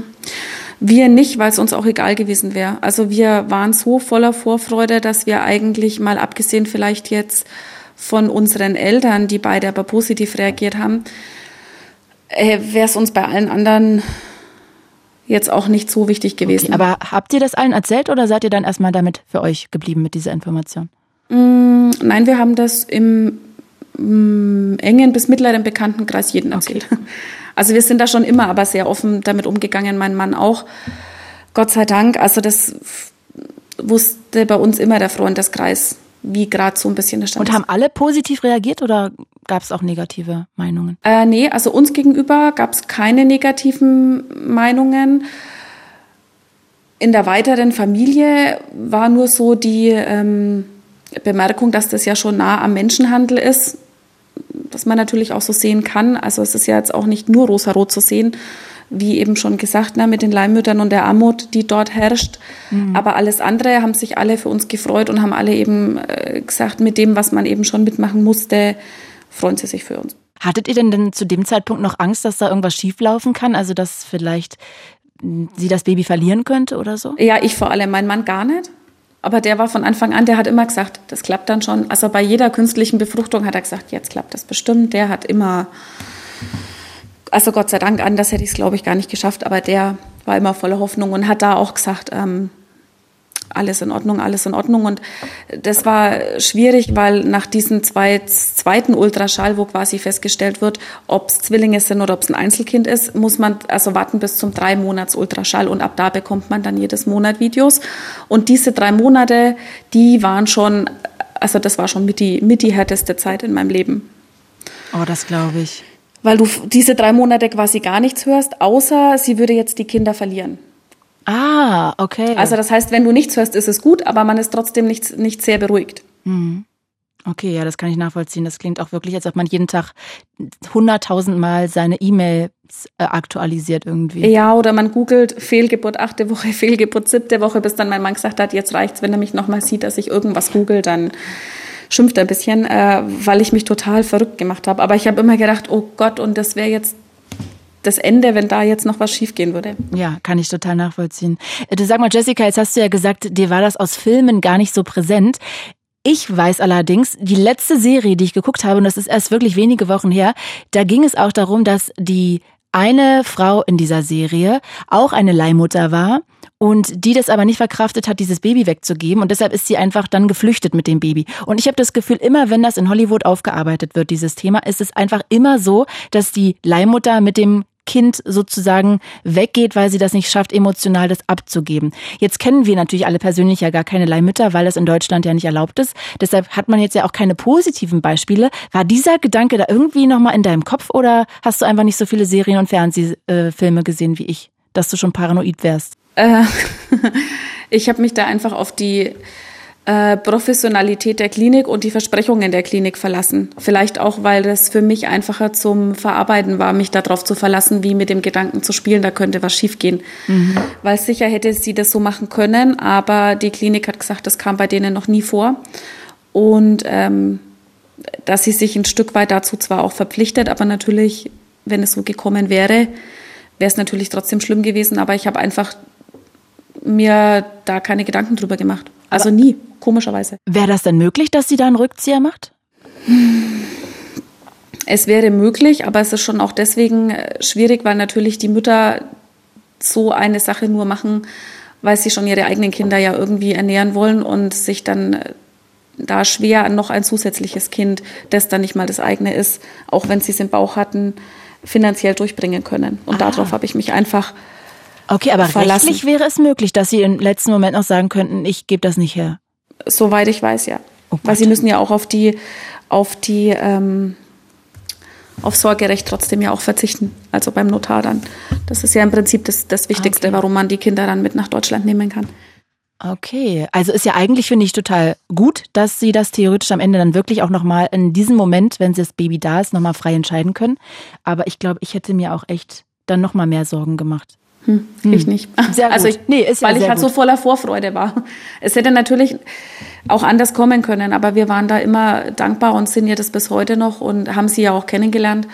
wir nicht, weil es uns auch egal gewesen wäre. Also wir waren so voller Vorfreude, dass wir eigentlich mal abgesehen vielleicht jetzt von unseren Eltern, die beide aber positiv reagiert haben, äh, wäre es uns bei allen anderen jetzt auch nicht so wichtig gewesen. Okay, aber habt ihr das allen erzählt oder seid ihr dann erstmal damit für euch geblieben mit dieser Information? Mm, nein, wir haben das im mm, engen bis mittleren Bekanntenkreis jeden erzählt. Okay. Also wir sind da schon immer aber sehr offen damit umgegangen, mein Mann auch. Gott sei Dank. Also das wusste bei uns immer der Freundeskreis wie gerade so ein bisschen der Stand Und haben alle positiv reagiert oder gab es auch negative Meinungen? Äh, nee, also uns gegenüber gab es keine negativen Meinungen. In der weiteren Familie war nur so die ähm, Bemerkung, dass das ja schon nah am Menschenhandel ist, dass man natürlich auch so sehen kann. Also es ist ja jetzt auch nicht nur rosarot zu sehen, wie eben schon gesagt, ne, mit den Leihmüttern und der Armut, die dort herrscht. Mhm. Aber alles andere haben sich alle für uns gefreut und haben alle eben äh, gesagt, mit dem, was man eben schon mitmachen musste, freuen sie sich für uns. Hattet ihr denn, denn zu dem Zeitpunkt noch Angst, dass da irgendwas schieflaufen kann? Also dass vielleicht hm, sie das Baby verlieren könnte oder so? Ja, ich vor allem, mein Mann gar nicht. Aber der war von Anfang an, der hat immer gesagt, das klappt dann schon. Also bei jeder künstlichen Befruchtung hat er gesagt, jetzt klappt das bestimmt. Der hat immer also Gott sei Dank, anders hätte ich es, glaube ich, gar nicht geschafft, aber der war immer voller Hoffnung und hat da auch gesagt, ähm, alles in Ordnung, alles in Ordnung. Und das war schwierig, weil nach diesem zweit, zweiten Ultraschall, wo quasi festgestellt wird, ob es Zwillinge sind oder ob es ein Einzelkind ist, muss man also warten bis zum drei Monats Ultraschall und ab da bekommt man dann jedes Monat Videos. Und diese drei Monate, die waren schon, also das war schon mit die, mit die härteste Zeit in meinem Leben. Oh, das glaube ich weil du diese drei Monate quasi gar nichts hörst, außer sie würde jetzt die Kinder verlieren. Ah, okay. Also das heißt, wenn du nichts hörst, ist es gut, aber man ist trotzdem nicht, nicht sehr beruhigt. Mhm. Okay, ja, das kann ich nachvollziehen. Das klingt auch wirklich, als ob man jeden Tag hunderttausendmal seine E-Mails äh, aktualisiert irgendwie. Ja, oder man googelt Fehlgeburt achte Woche, Fehlgeburt siebte Woche, bis dann mein Mann gesagt hat, jetzt reicht's, wenn er mich nochmal sieht, dass ich irgendwas google, dann schimpft ein bisschen, äh, weil ich mich total verrückt gemacht habe. Aber ich habe immer gedacht, oh Gott, und das wäre jetzt das Ende, wenn da jetzt noch was schiefgehen würde. Ja, kann ich total nachvollziehen. Äh, du sag mal, Jessica, jetzt hast du ja gesagt, dir war das aus Filmen gar nicht so präsent. Ich weiß allerdings, die letzte Serie, die ich geguckt habe, und das ist erst wirklich wenige Wochen her, da ging es auch darum, dass die eine Frau in dieser Serie auch eine Leihmutter war und die das aber nicht verkraftet hat, dieses Baby wegzugeben und deshalb ist sie einfach dann geflüchtet mit dem Baby. Und ich habe das Gefühl, immer wenn das in Hollywood aufgearbeitet wird, dieses Thema, ist es einfach immer so, dass die Leihmutter mit dem Kind sozusagen weggeht, weil sie das nicht schafft, emotional das abzugeben. Jetzt kennen wir natürlich alle persönlich ja gar keine Leihmütter, weil das in Deutschland ja nicht erlaubt ist. Deshalb hat man jetzt ja auch keine positiven Beispiele. War dieser Gedanke da irgendwie nochmal in deinem Kopf oder hast du einfach nicht so viele Serien und Fernsehfilme gesehen wie ich, dass du schon paranoid wärst? Äh, ich habe mich da einfach auf die äh, Professionalität der Klinik und die Versprechungen der Klinik verlassen. Vielleicht auch, weil das für mich einfacher zum Verarbeiten war, mich darauf zu verlassen, wie mit dem Gedanken zu spielen, da könnte was schiefgehen. Mhm. Weil sicher hätte sie das so machen können, aber die Klinik hat gesagt, das kam bei denen noch nie vor. Und ähm, dass sie sich ein Stück weit dazu zwar auch verpflichtet, aber natürlich, wenn es so gekommen wäre, wäre es natürlich trotzdem schlimm gewesen. Aber ich habe einfach mir da keine Gedanken drüber gemacht. Also nie, komischerweise. Wäre das denn möglich, dass sie da einen Rückzieher macht? Es wäre möglich, aber es ist schon auch deswegen äh, schwierig, weil natürlich die Mütter so eine Sache nur machen, weil sie schon ihre eigenen Kinder ja irgendwie ernähren wollen und sich dann äh, da schwer noch ein zusätzliches Kind, das dann nicht mal das eigene ist, auch wenn sie es im Bauch hatten, finanziell durchbringen können. Und ah. darauf habe ich mich einfach Okay, aber verlassen. rechtlich wäre es möglich, dass Sie im letzten Moment noch sagen könnten, ich gebe das nicht her. Soweit ich weiß, ja. Oh Weil Sie müssen ja auch auf die, auf die, ähm, auf Sorgerecht trotzdem ja auch verzichten. Also beim Notar dann. Das ist ja im Prinzip das, das Wichtigste, okay. warum man die Kinder dann mit nach Deutschland nehmen kann. Okay, also ist ja eigentlich, finde ich, total gut, dass Sie das theoretisch am Ende dann wirklich auch nochmal in diesem Moment, wenn das Baby da ist, nochmal frei entscheiden können. Aber ich glaube, ich hätte mir auch echt dann nochmal mehr Sorgen gemacht. Hm, ich hm. nicht. Also ich, nee, ist ja weil ich halt gut. so voller Vorfreude war. Es hätte natürlich auch anders kommen können, aber wir waren da immer dankbar und sind ja das bis heute noch und haben sie ja auch kennengelernt.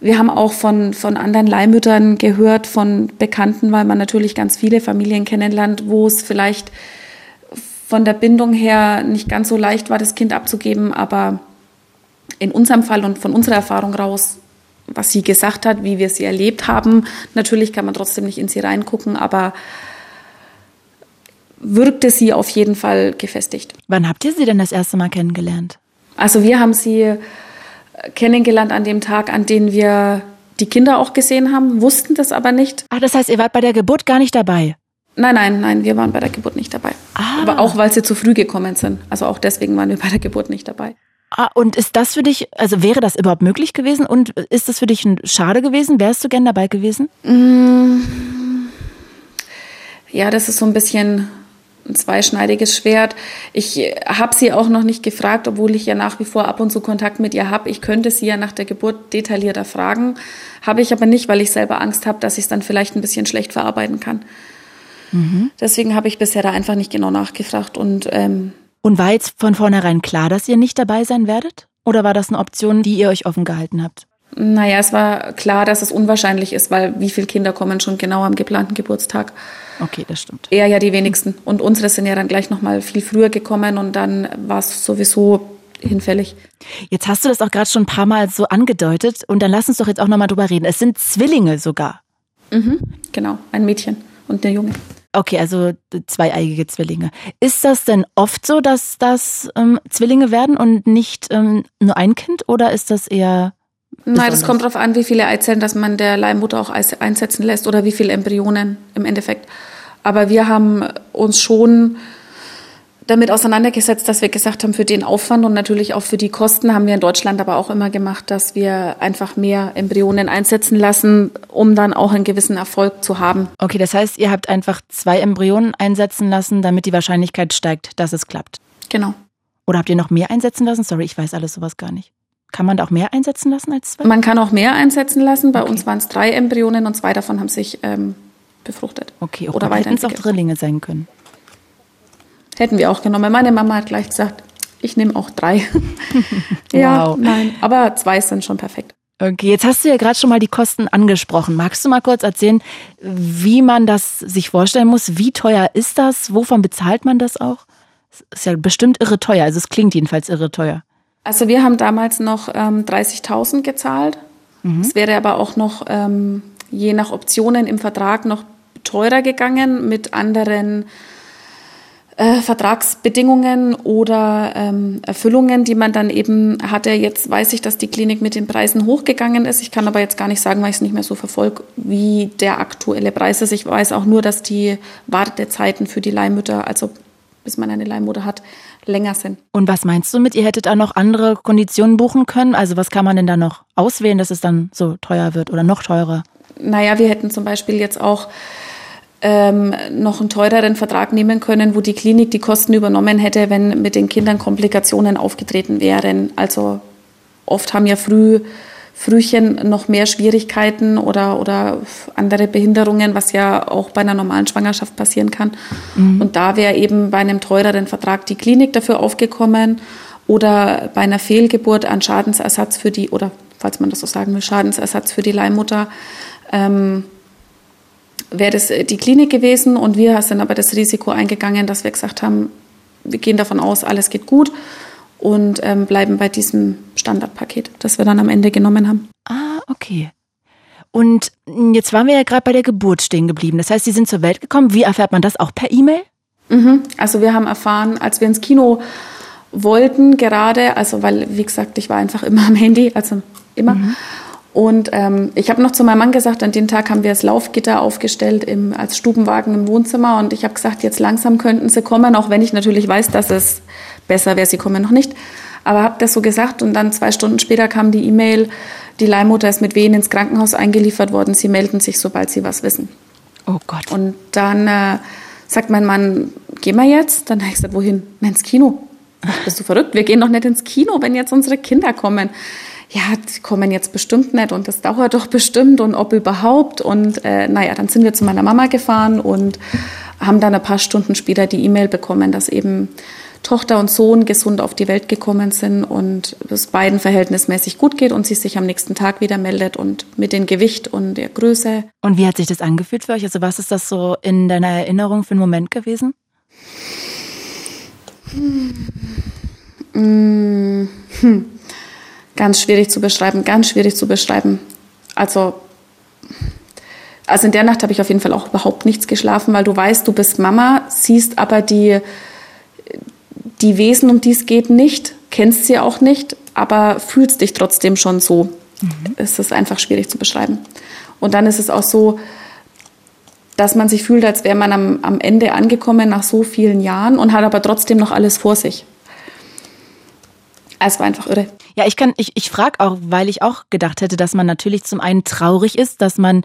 Wir haben auch von, von anderen Leihmüttern gehört, von Bekannten, weil man natürlich ganz viele Familien kennenlernt, wo es vielleicht von der Bindung her nicht ganz so leicht war, das Kind abzugeben, aber in unserem Fall und von unserer Erfahrung raus was sie gesagt hat, wie wir sie erlebt haben. Natürlich kann man trotzdem nicht in sie reingucken, aber wirkte sie auf jeden Fall gefestigt. Wann habt ihr sie denn das erste Mal kennengelernt? Also wir haben sie kennengelernt an dem Tag, an dem wir die Kinder auch gesehen haben, wussten das aber nicht. Ach, das heißt, ihr wart bei der Geburt gar nicht dabei? Nein, nein, nein, wir waren bei der Geburt nicht dabei. Ah. Aber auch weil sie zu früh gekommen sind. Also auch deswegen waren wir bei der Geburt nicht dabei. Ah, und ist das für dich, also wäre das überhaupt möglich gewesen? Und ist das für dich ein schade gewesen? Wärst du gern dabei gewesen? Mm. Ja, das ist so ein bisschen ein zweischneidiges Schwert. Ich habe sie auch noch nicht gefragt, obwohl ich ja nach wie vor ab und zu Kontakt mit ihr habe. Ich könnte sie ja nach der Geburt detaillierter fragen, habe ich aber nicht, weil ich selber Angst habe, dass ich es dann vielleicht ein bisschen schlecht verarbeiten kann. Mhm. Deswegen habe ich bisher da einfach nicht genau nachgefragt und ähm, und war jetzt von vornherein klar, dass ihr nicht dabei sein werdet? Oder war das eine Option, die ihr euch offen gehalten habt? Naja, es war klar, dass es unwahrscheinlich ist, weil wie viele Kinder kommen schon genau am geplanten Geburtstag? Okay, das stimmt. Eher ja die wenigsten. Und unsere sind ja dann gleich nochmal viel früher gekommen und dann war es sowieso hinfällig. Jetzt hast du das auch gerade schon ein paar Mal so angedeutet und dann lass uns doch jetzt auch nochmal drüber reden. Es sind Zwillinge sogar. Mhm, genau, ein Mädchen und eine Junge. Okay, also zweieigige Zwillinge. Ist das denn oft so, dass das ähm, Zwillinge werden und nicht ähm, nur ein Kind oder ist das eher Nein, das kommt darauf an, wie viele Eizellen, dass man der Leihmutter auch einsetzen lässt oder wie viele Embryonen im Endeffekt. Aber wir haben uns schon damit auseinandergesetzt, dass wir gesagt haben, für den Aufwand und natürlich auch für die Kosten haben wir in Deutschland aber auch immer gemacht, dass wir einfach mehr Embryonen einsetzen lassen, um dann auch einen gewissen Erfolg zu haben. Okay, das heißt, ihr habt einfach zwei Embryonen einsetzen lassen, damit die Wahrscheinlichkeit steigt, dass es klappt. Genau. Oder habt ihr noch mehr einsetzen lassen? Sorry, ich weiß alles sowas gar nicht. Kann man da auch mehr einsetzen lassen als zwei? Man kann auch mehr einsetzen lassen. Bei okay. uns waren es drei Embryonen und zwei davon haben sich ähm, befruchtet. Okay, oder hätten es auch Drillinge sein können. Hätten wir auch genommen. Meine Mama hat gleich gesagt, ich nehme auch drei. ja, wow. nein, aber zwei sind schon perfekt. Okay, jetzt hast du ja gerade schon mal die Kosten angesprochen. Magst du mal kurz erzählen, wie man das sich vorstellen muss? Wie teuer ist das? Wovon bezahlt man das auch? Das ist ja bestimmt irre teuer. Also es klingt jedenfalls irre teuer. Also wir haben damals noch ähm, 30.000 gezahlt. Mhm. Es wäre aber auch noch ähm, je nach Optionen im Vertrag noch teurer gegangen mit anderen äh, Vertragsbedingungen oder ähm, Erfüllungen, die man dann eben hatte. Jetzt weiß ich, dass die Klinik mit den Preisen hochgegangen ist. Ich kann aber jetzt gar nicht sagen, weil ich es nicht mehr so verfolge, wie der aktuelle Preis ist. Ich weiß auch nur, dass die Wartezeiten für die Leihmütter, also bis man eine Leihmutter hat, länger sind. Und was meinst du mit, ihr hättet auch noch andere Konditionen buchen können? Also was kann man denn da noch auswählen, dass es dann so teuer wird oder noch teurer? Naja, wir hätten zum Beispiel jetzt auch ähm, noch einen teureren Vertrag nehmen können, wo die Klinik die Kosten übernommen hätte, wenn mit den Kindern Komplikationen aufgetreten wären. Also oft haben ja früh Frühchen noch mehr Schwierigkeiten oder, oder andere Behinderungen, was ja auch bei einer normalen Schwangerschaft passieren kann. Mhm. Und da wäre eben bei einem teureren Vertrag die Klinik dafür aufgekommen oder bei einer Fehlgeburt an Schadensersatz für die, oder falls man das so sagen will, Schadensersatz für die Leihmutter. Ähm, wäre das die Klinik gewesen und wir sind aber das Risiko eingegangen, dass wir gesagt haben, wir gehen davon aus, alles geht gut und ähm, bleiben bei diesem Standardpaket, das wir dann am Ende genommen haben. Ah, okay. Und jetzt waren wir ja gerade bei der Geburt stehen geblieben. Das heißt, Sie sind zur Welt gekommen. Wie erfährt man das auch per E-Mail? Mhm. Also wir haben erfahren, als wir ins Kino wollten gerade, also weil, wie gesagt, ich war einfach immer am Handy, also immer. Mhm. Und ähm, ich habe noch zu meinem Mann gesagt, an dem Tag haben wir das Laufgitter aufgestellt im, als Stubenwagen im Wohnzimmer und ich habe gesagt, jetzt langsam könnten sie kommen, auch wenn ich natürlich weiß, dass es besser wäre, sie kommen noch nicht. Aber habe das so gesagt und dann zwei Stunden später kam die E-Mail, die Leihmutter ist mit Wehen ins Krankenhaus eingeliefert worden, sie melden sich, sobald sie was wissen. Oh Gott. Und dann äh, sagt mein Mann, gehen wir jetzt? Dann habe ich gesagt, wohin? Na, ins Kino. Ach, bist du verrückt? Wir gehen doch nicht ins Kino, wenn jetzt unsere Kinder kommen. Ja, die kommen jetzt bestimmt nicht und das dauert doch bestimmt und ob überhaupt. Und äh, naja, dann sind wir zu meiner Mama gefahren und haben dann ein paar Stunden später die E-Mail bekommen, dass eben Tochter und Sohn gesund auf die Welt gekommen sind und es beiden verhältnismäßig gut geht und sie sich am nächsten Tag wieder meldet und mit dem Gewicht und der Größe. Und wie hat sich das angefühlt für euch? Also was ist das so in deiner Erinnerung für einen Moment gewesen? Hm. Hm. Ganz schwierig zu beschreiben, ganz schwierig zu beschreiben. Also also in der Nacht habe ich auf jeden Fall auch überhaupt nichts geschlafen, weil du weißt, du bist Mama, siehst aber die, die Wesen, um die es geht, nicht, kennst sie auch nicht, aber fühlst dich trotzdem schon so. Mhm. Es ist einfach schwierig zu beschreiben. Und dann ist es auch so, dass man sich fühlt, als wäre man am, am Ende angekommen nach so vielen Jahren und hat aber trotzdem noch alles vor sich. Es war einfach irre. Ja, ich kann, ich, ich frage auch, weil ich auch gedacht hätte, dass man natürlich zum einen traurig ist, dass man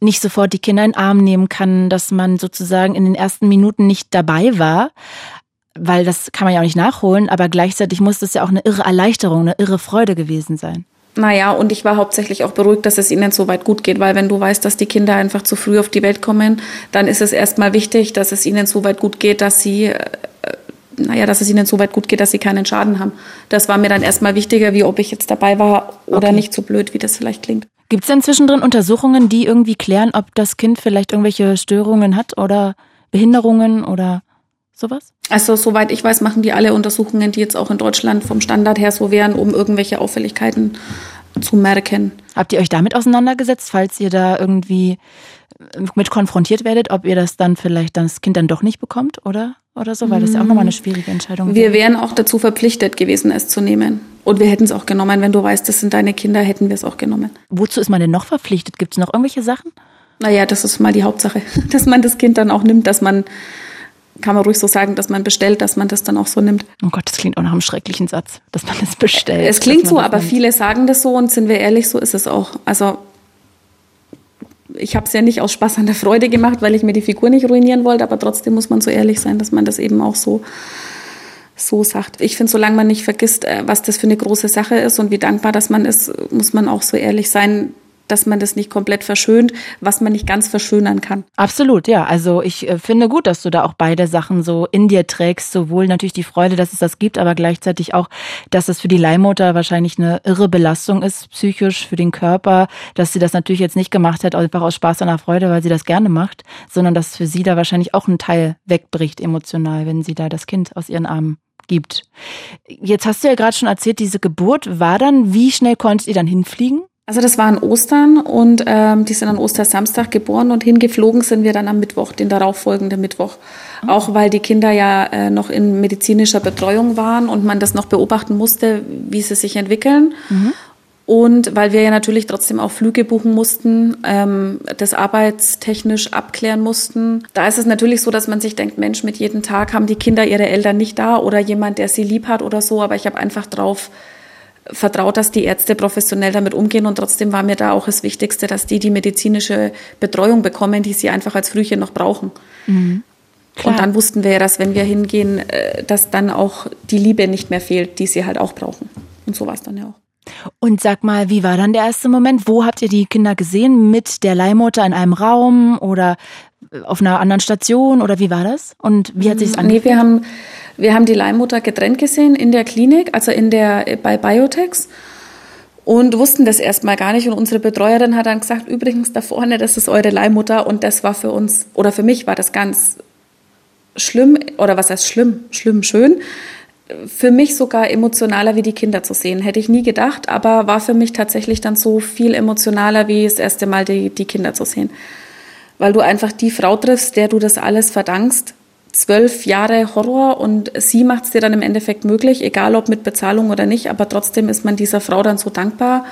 nicht sofort die Kinder in den Arm nehmen kann, dass man sozusagen in den ersten Minuten nicht dabei war, weil das kann man ja auch nicht nachholen, aber gleichzeitig muss das ja auch eine irre Erleichterung, eine irre Freude gewesen sein. Naja, und ich war hauptsächlich auch beruhigt, dass es ihnen so weit gut geht, weil wenn du weißt, dass die Kinder einfach zu früh auf die Welt kommen, dann ist es erstmal wichtig, dass es ihnen so weit gut geht, dass sie, äh, naja, dass es ihnen so weit gut geht, dass sie keinen Schaden haben. Das war mir dann erstmal wichtiger, wie ob ich jetzt dabei war oder okay. nicht so blöd, wie das vielleicht klingt. Gibt es denn zwischendrin Untersuchungen, die irgendwie klären, ob das Kind vielleicht irgendwelche Störungen hat oder Behinderungen oder sowas? Also soweit ich weiß, machen die alle Untersuchungen, die jetzt auch in Deutschland vom Standard her so wären, um irgendwelche Auffälligkeiten zu merken. Habt ihr euch damit auseinandergesetzt, falls ihr da irgendwie mit konfrontiert werdet, ob ihr das dann vielleicht das Kind dann doch nicht bekommt oder, oder so? Weil das ja auch nochmal eine schwierige Entscheidung Wir wären auch dazu verpflichtet gewesen, es zu nehmen. Und wir hätten es auch genommen. Wenn du weißt, das sind deine Kinder, hätten wir es auch genommen. Wozu ist man denn noch verpflichtet? Gibt es noch irgendwelche Sachen? Naja, das ist mal die Hauptsache, dass man das Kind dann auch nimmt, dass man, kann man ruhig so sagen, dass man bestellt, dass man das dann auch so nimmt. Oh Gott, das klingt auch nach einem schrecklichen Satz, dass man das bestellt. Es klingt so, aber nimmt. viele sagen das so und sind wir ehrlich, so ist es auch. Also ich habe es ja nicht aus Spaß an der Freude gemacht, weil ich mir die Figur nicht ruinieren wollte, aber trotzdem muss man so ehrlich sein, dass man das eben auch so so sagt. Ich finde, solange man nicht vergisst, äh, was das für eine große Sache ist und wie dankbar dass man ist, muss man auch so ehrlich sein, dass man das nicht komplett verschönt, was man nicht ganz verschönern kann. Absolut, ja. Also ich äh, finde gut, dass du da auch beide Sachen so in dir trägst. Sowohl natürlich die Freude, dass es das gibt, aber gleichzeitig auch, dass es für die Leihmutter wahrscheinlich eine irre Belastung ist, psychisch für den Körper, dass sie das natürlich jetzt nicht gemacht hat, einfach aus Spaß und Freude, weil sie das gerne macht, sondern dass für sie da wahrscheinlich auch ein Teil wegbricht emotional, wenn sie da das Kind aus ihren Armen gibt. Jetzt hast du ja gerade schon erzählt, diese Geburt war dann, wie schnell konntet ihr dann hinfliegen? Also das war an Ostern und ähm, die sind an Ostersamstag geboren und hingeflogen sind wir dann am Mittwoch, den darauffolgenden Mittwoch. Mhm. Auch weil die Kinder ja äh, noch in medizinischer Betreuung waren und man das noch beobachten musste, wie sie sich entwickeln. Mhm. Und weil wir ja natürlich trotzdem auch Flüge buchen mussten, ähm, das arbeitstechnisch abklären mussten. Da ist es natürlich so, dass man sich denkt, Mensch, mit jedem Tag haben die Kinder ihre Eltern nicht da oder jemand, der sie lieb hat oder so. Aber ich habe einfach drauf vertraut, dass die Ärzte professionell damit umgehen. Und trotzdem war mir da auch das Wichtigste, dass die die medizinische Betreuung bekommen, die sie einfach als Frühchen noch brauchen. Mhm. Und dann wussten wir ja, dass wenn wir hingehen, äh, dass dann auch die Liebe nicht mehr fehlt, die sie halt auch brauchen. Und so war es dann ja auch. Und sag mal, wie war dann der erste Moment? Wo habt ihr die Kinder gesehen? Mit der Leihmutter in einem Raum oder auf einer anderen Station oder wie war das? Und wie hat sich das angefühlt? Nee, wir haben, wir haben die Leihmutter getrennt gesehen in der Klinik, also in der, bei Biotex und wussten das erstmal gar nicht. Und unsere Betreuerin hat dann gesagt, übrigens da vorne, das ist eure Leihmutter. Und das war für uns, oder für mich war das ganz schlimm, oder was heißt schlimm? Schlimm, schön, für mich sogar emotionaler wie die Kinder zu sehen. Hätte ich nie gedacht, aber war für mich tatsächlich dann so viel emotionaler wie das erste Mal die, die Kinder zu sehen. Weil du einfach die Frau triffst, der du das alles verdankst. Zwölf Jahre Horror und sie macht es dir dann im Endeffekt möglich, egal ob mit Bezahlung oder nicht, aber trotzdem ist man dieser Frau dann so dankbar.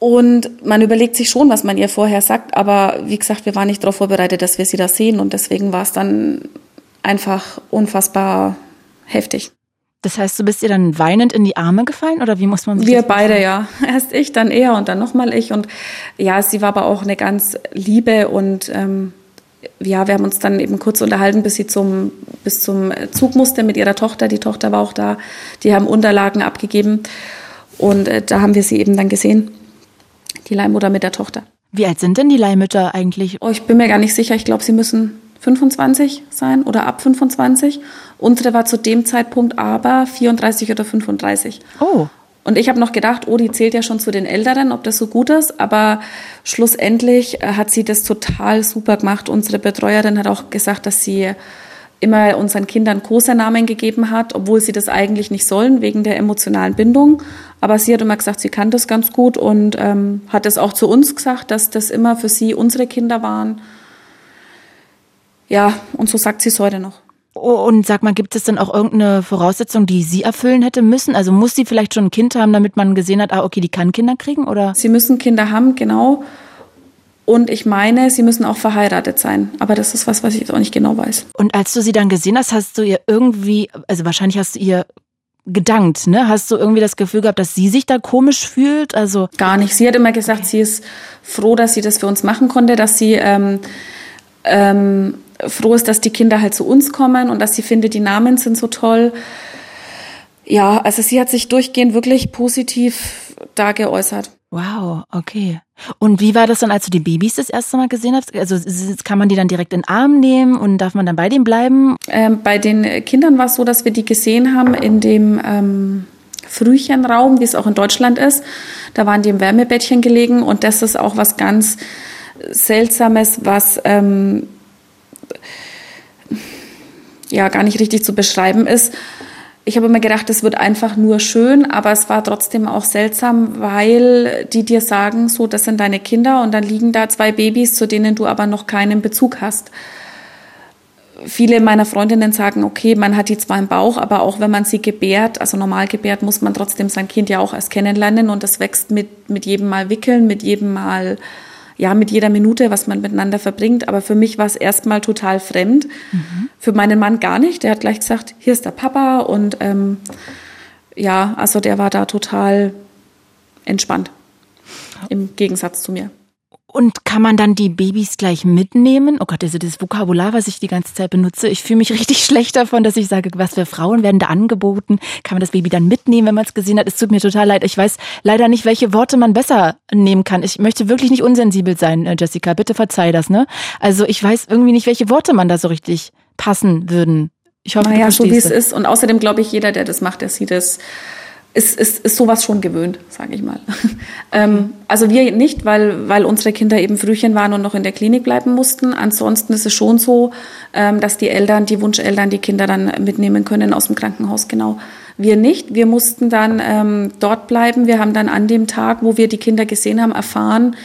Und man überlegt sich schon, was man ihr vorher sagt, aber wie gesagt, wir waren nicht darauf vorbereitet, dass wir sie da sehen und deswegen war es dann einfach unfassbar heftig. Das heißt, du bist ihr dann weinend in die Arme gefallen oder wie muss man Wir beide, ja. Erst ich, dann er und dann nochmal ich. Und ja, sie war aber auch eine ganz liebe und ähm, ja, wir haben uns dann eben kurz unterhalten, bis sie zum, bis zum Zug musste mit ihrer Tochter. Die Tochter war auch da. Die haben Unterlagen abgegeben und äh, da haben wir sie eben dann gesehen. Die Leihmutter mit der Tochter. Wie alt sind denn die Leihmütter eigentlich? Oh, ich bin mir gar nicht sicher. Ich glaube, sie müssen 25 sein oder ab 25. Unsere war zu dem Zeitpunkt aber 34 oder 35. Oh. Und ich habe noch gedacht, oh, die zählt ja schon zu den Älteren, ob das so gut ist. Aber schlussendlich äh, hat sie das total super gemacht. Unsere Betreuerin hat auch gesagt, dass sie immer unseren Kindern Kosenamen gegeben hat, obwohl sie das eigentlich nicht sollen, wegen der emotionalen Bindung. Aber sie hat immer gesagt, sie kann das ganz gut und ähm, hat es auch zu uns gesagt, dass das immer für sie unsere Kinder waren. Ja, und so sagt sie es heute noch. Oh, und sag mal, gibt es denn auch irgendeine Voraussetzung, die sie erfüllen hätte müssen? Also muss sie vielleicht schon ein Kind haben, damit man gesehen hat, ah, okay, die kann Kinder kriegen, oder? Sie müssen Kinder haben, genau. Und ich meine, sie müssen auch verheiratet sein. Aber das ist was, was ich jetzt auch nicht genau weiß. Und als du sie dann gesehen hast, hast du ihr irgendwie, also wahrscheinlich hast du ihr gedankt, ne? Hast du irgendwie das Gefühl gehabt, dass sie sich da komisch fühlt? Also gar nicht. Sie hat immer gesagt, okay. sie ist froh, dass sie das für uns machen konnte, dass sie ähm, ähm, froh ist, dass die Kinder halt zu uns kommen und dass sie findet, die Namen sind so toll. Ja, also sie hat sich durchgehend wirklich positiv da geäußert. Wow, okay. Und wie war das dann, als du die Babys das erste Mal gesehen hast? Also kann man die dann direkt in den Arm nehmen und darf man dann bei denen bleiben? Ähm, bei den Kindern war es so, dass wir die gesehen haben in dem ähm, Frühchenraum, wie es auch in Deutschland ist. Da waren die im Wärmebettchen gelegen und das ist auch was ganz Seltsames, was ähm, ja gar nicht richtig zu beschreiben ist ich habe immer gedacht, es wird einfach nur schön, aber es war trotzdem auch seltsam, weil die dir sagen, so, das sind deine Kinder und dann liegen da zwei Babys, zu denen du aber noch keinen Bezug hast. Viele meiner Freundinnen sagen, okay, man hat die zwar im Bauch, aber auch wenn man sie gebärt, also normal gebärt, muss man trotzdem sein Kind ja auch erst kennenlernen und das wächst mit, mit jedem Mal wickeln, mit jedem Mal ja, mit jeder Minute, was man miteinander verbringt. Aber für mich war es erstmal total fremd. Mhm. Für meinen Mann gar nicht. Der hat gleich gesagt, hier ist der Papa. Und ähm, ja, also der war da total entspannt. Im Gegensatz zu mir. Und kann man dann die Babys gleich mitnehmen? Oh Gott, also das Vokabular, was ich die ganze Zeit benutze, ich fühle mich richtig schlecht davon, dass ich sage, was für Frauen werden da angeboten? Kann man das Baby dann mitnehmen, wenn man es gesehen hat? Es tut mir total leid. Ich weiß leider nicht, welche Worte man besser nehmen kann. Ich möchte wirklich nicht unsensibel sein, äh, Jessica. Bitte verzeih das, ne? Also ich weiß irgendwie nicht, welche Worte man da so richtig passen würden. Ich hoffe, naja, so wie es ist. Und außerdem glaube ich, jeder, der das macht, der sieht es ist, ist, ist sowas schon gewöhnt, sage ich mal. ähm, also wir nicht, weil, weil unsere Kinder eben Frühchen waren und noch in der Klinik bleiben mussten. Ansonsten ist es schon so, ähm, dass die Eltern, die Wunscheltern, die Kinder dann mitnehmen können aus dem Krankenhaus. Genau. Wir nicht. Wir mussten dann ähm, dort bleiben. Wir haben dann an dem Tag, wo wir die Kinder gesehen haben, erfahren,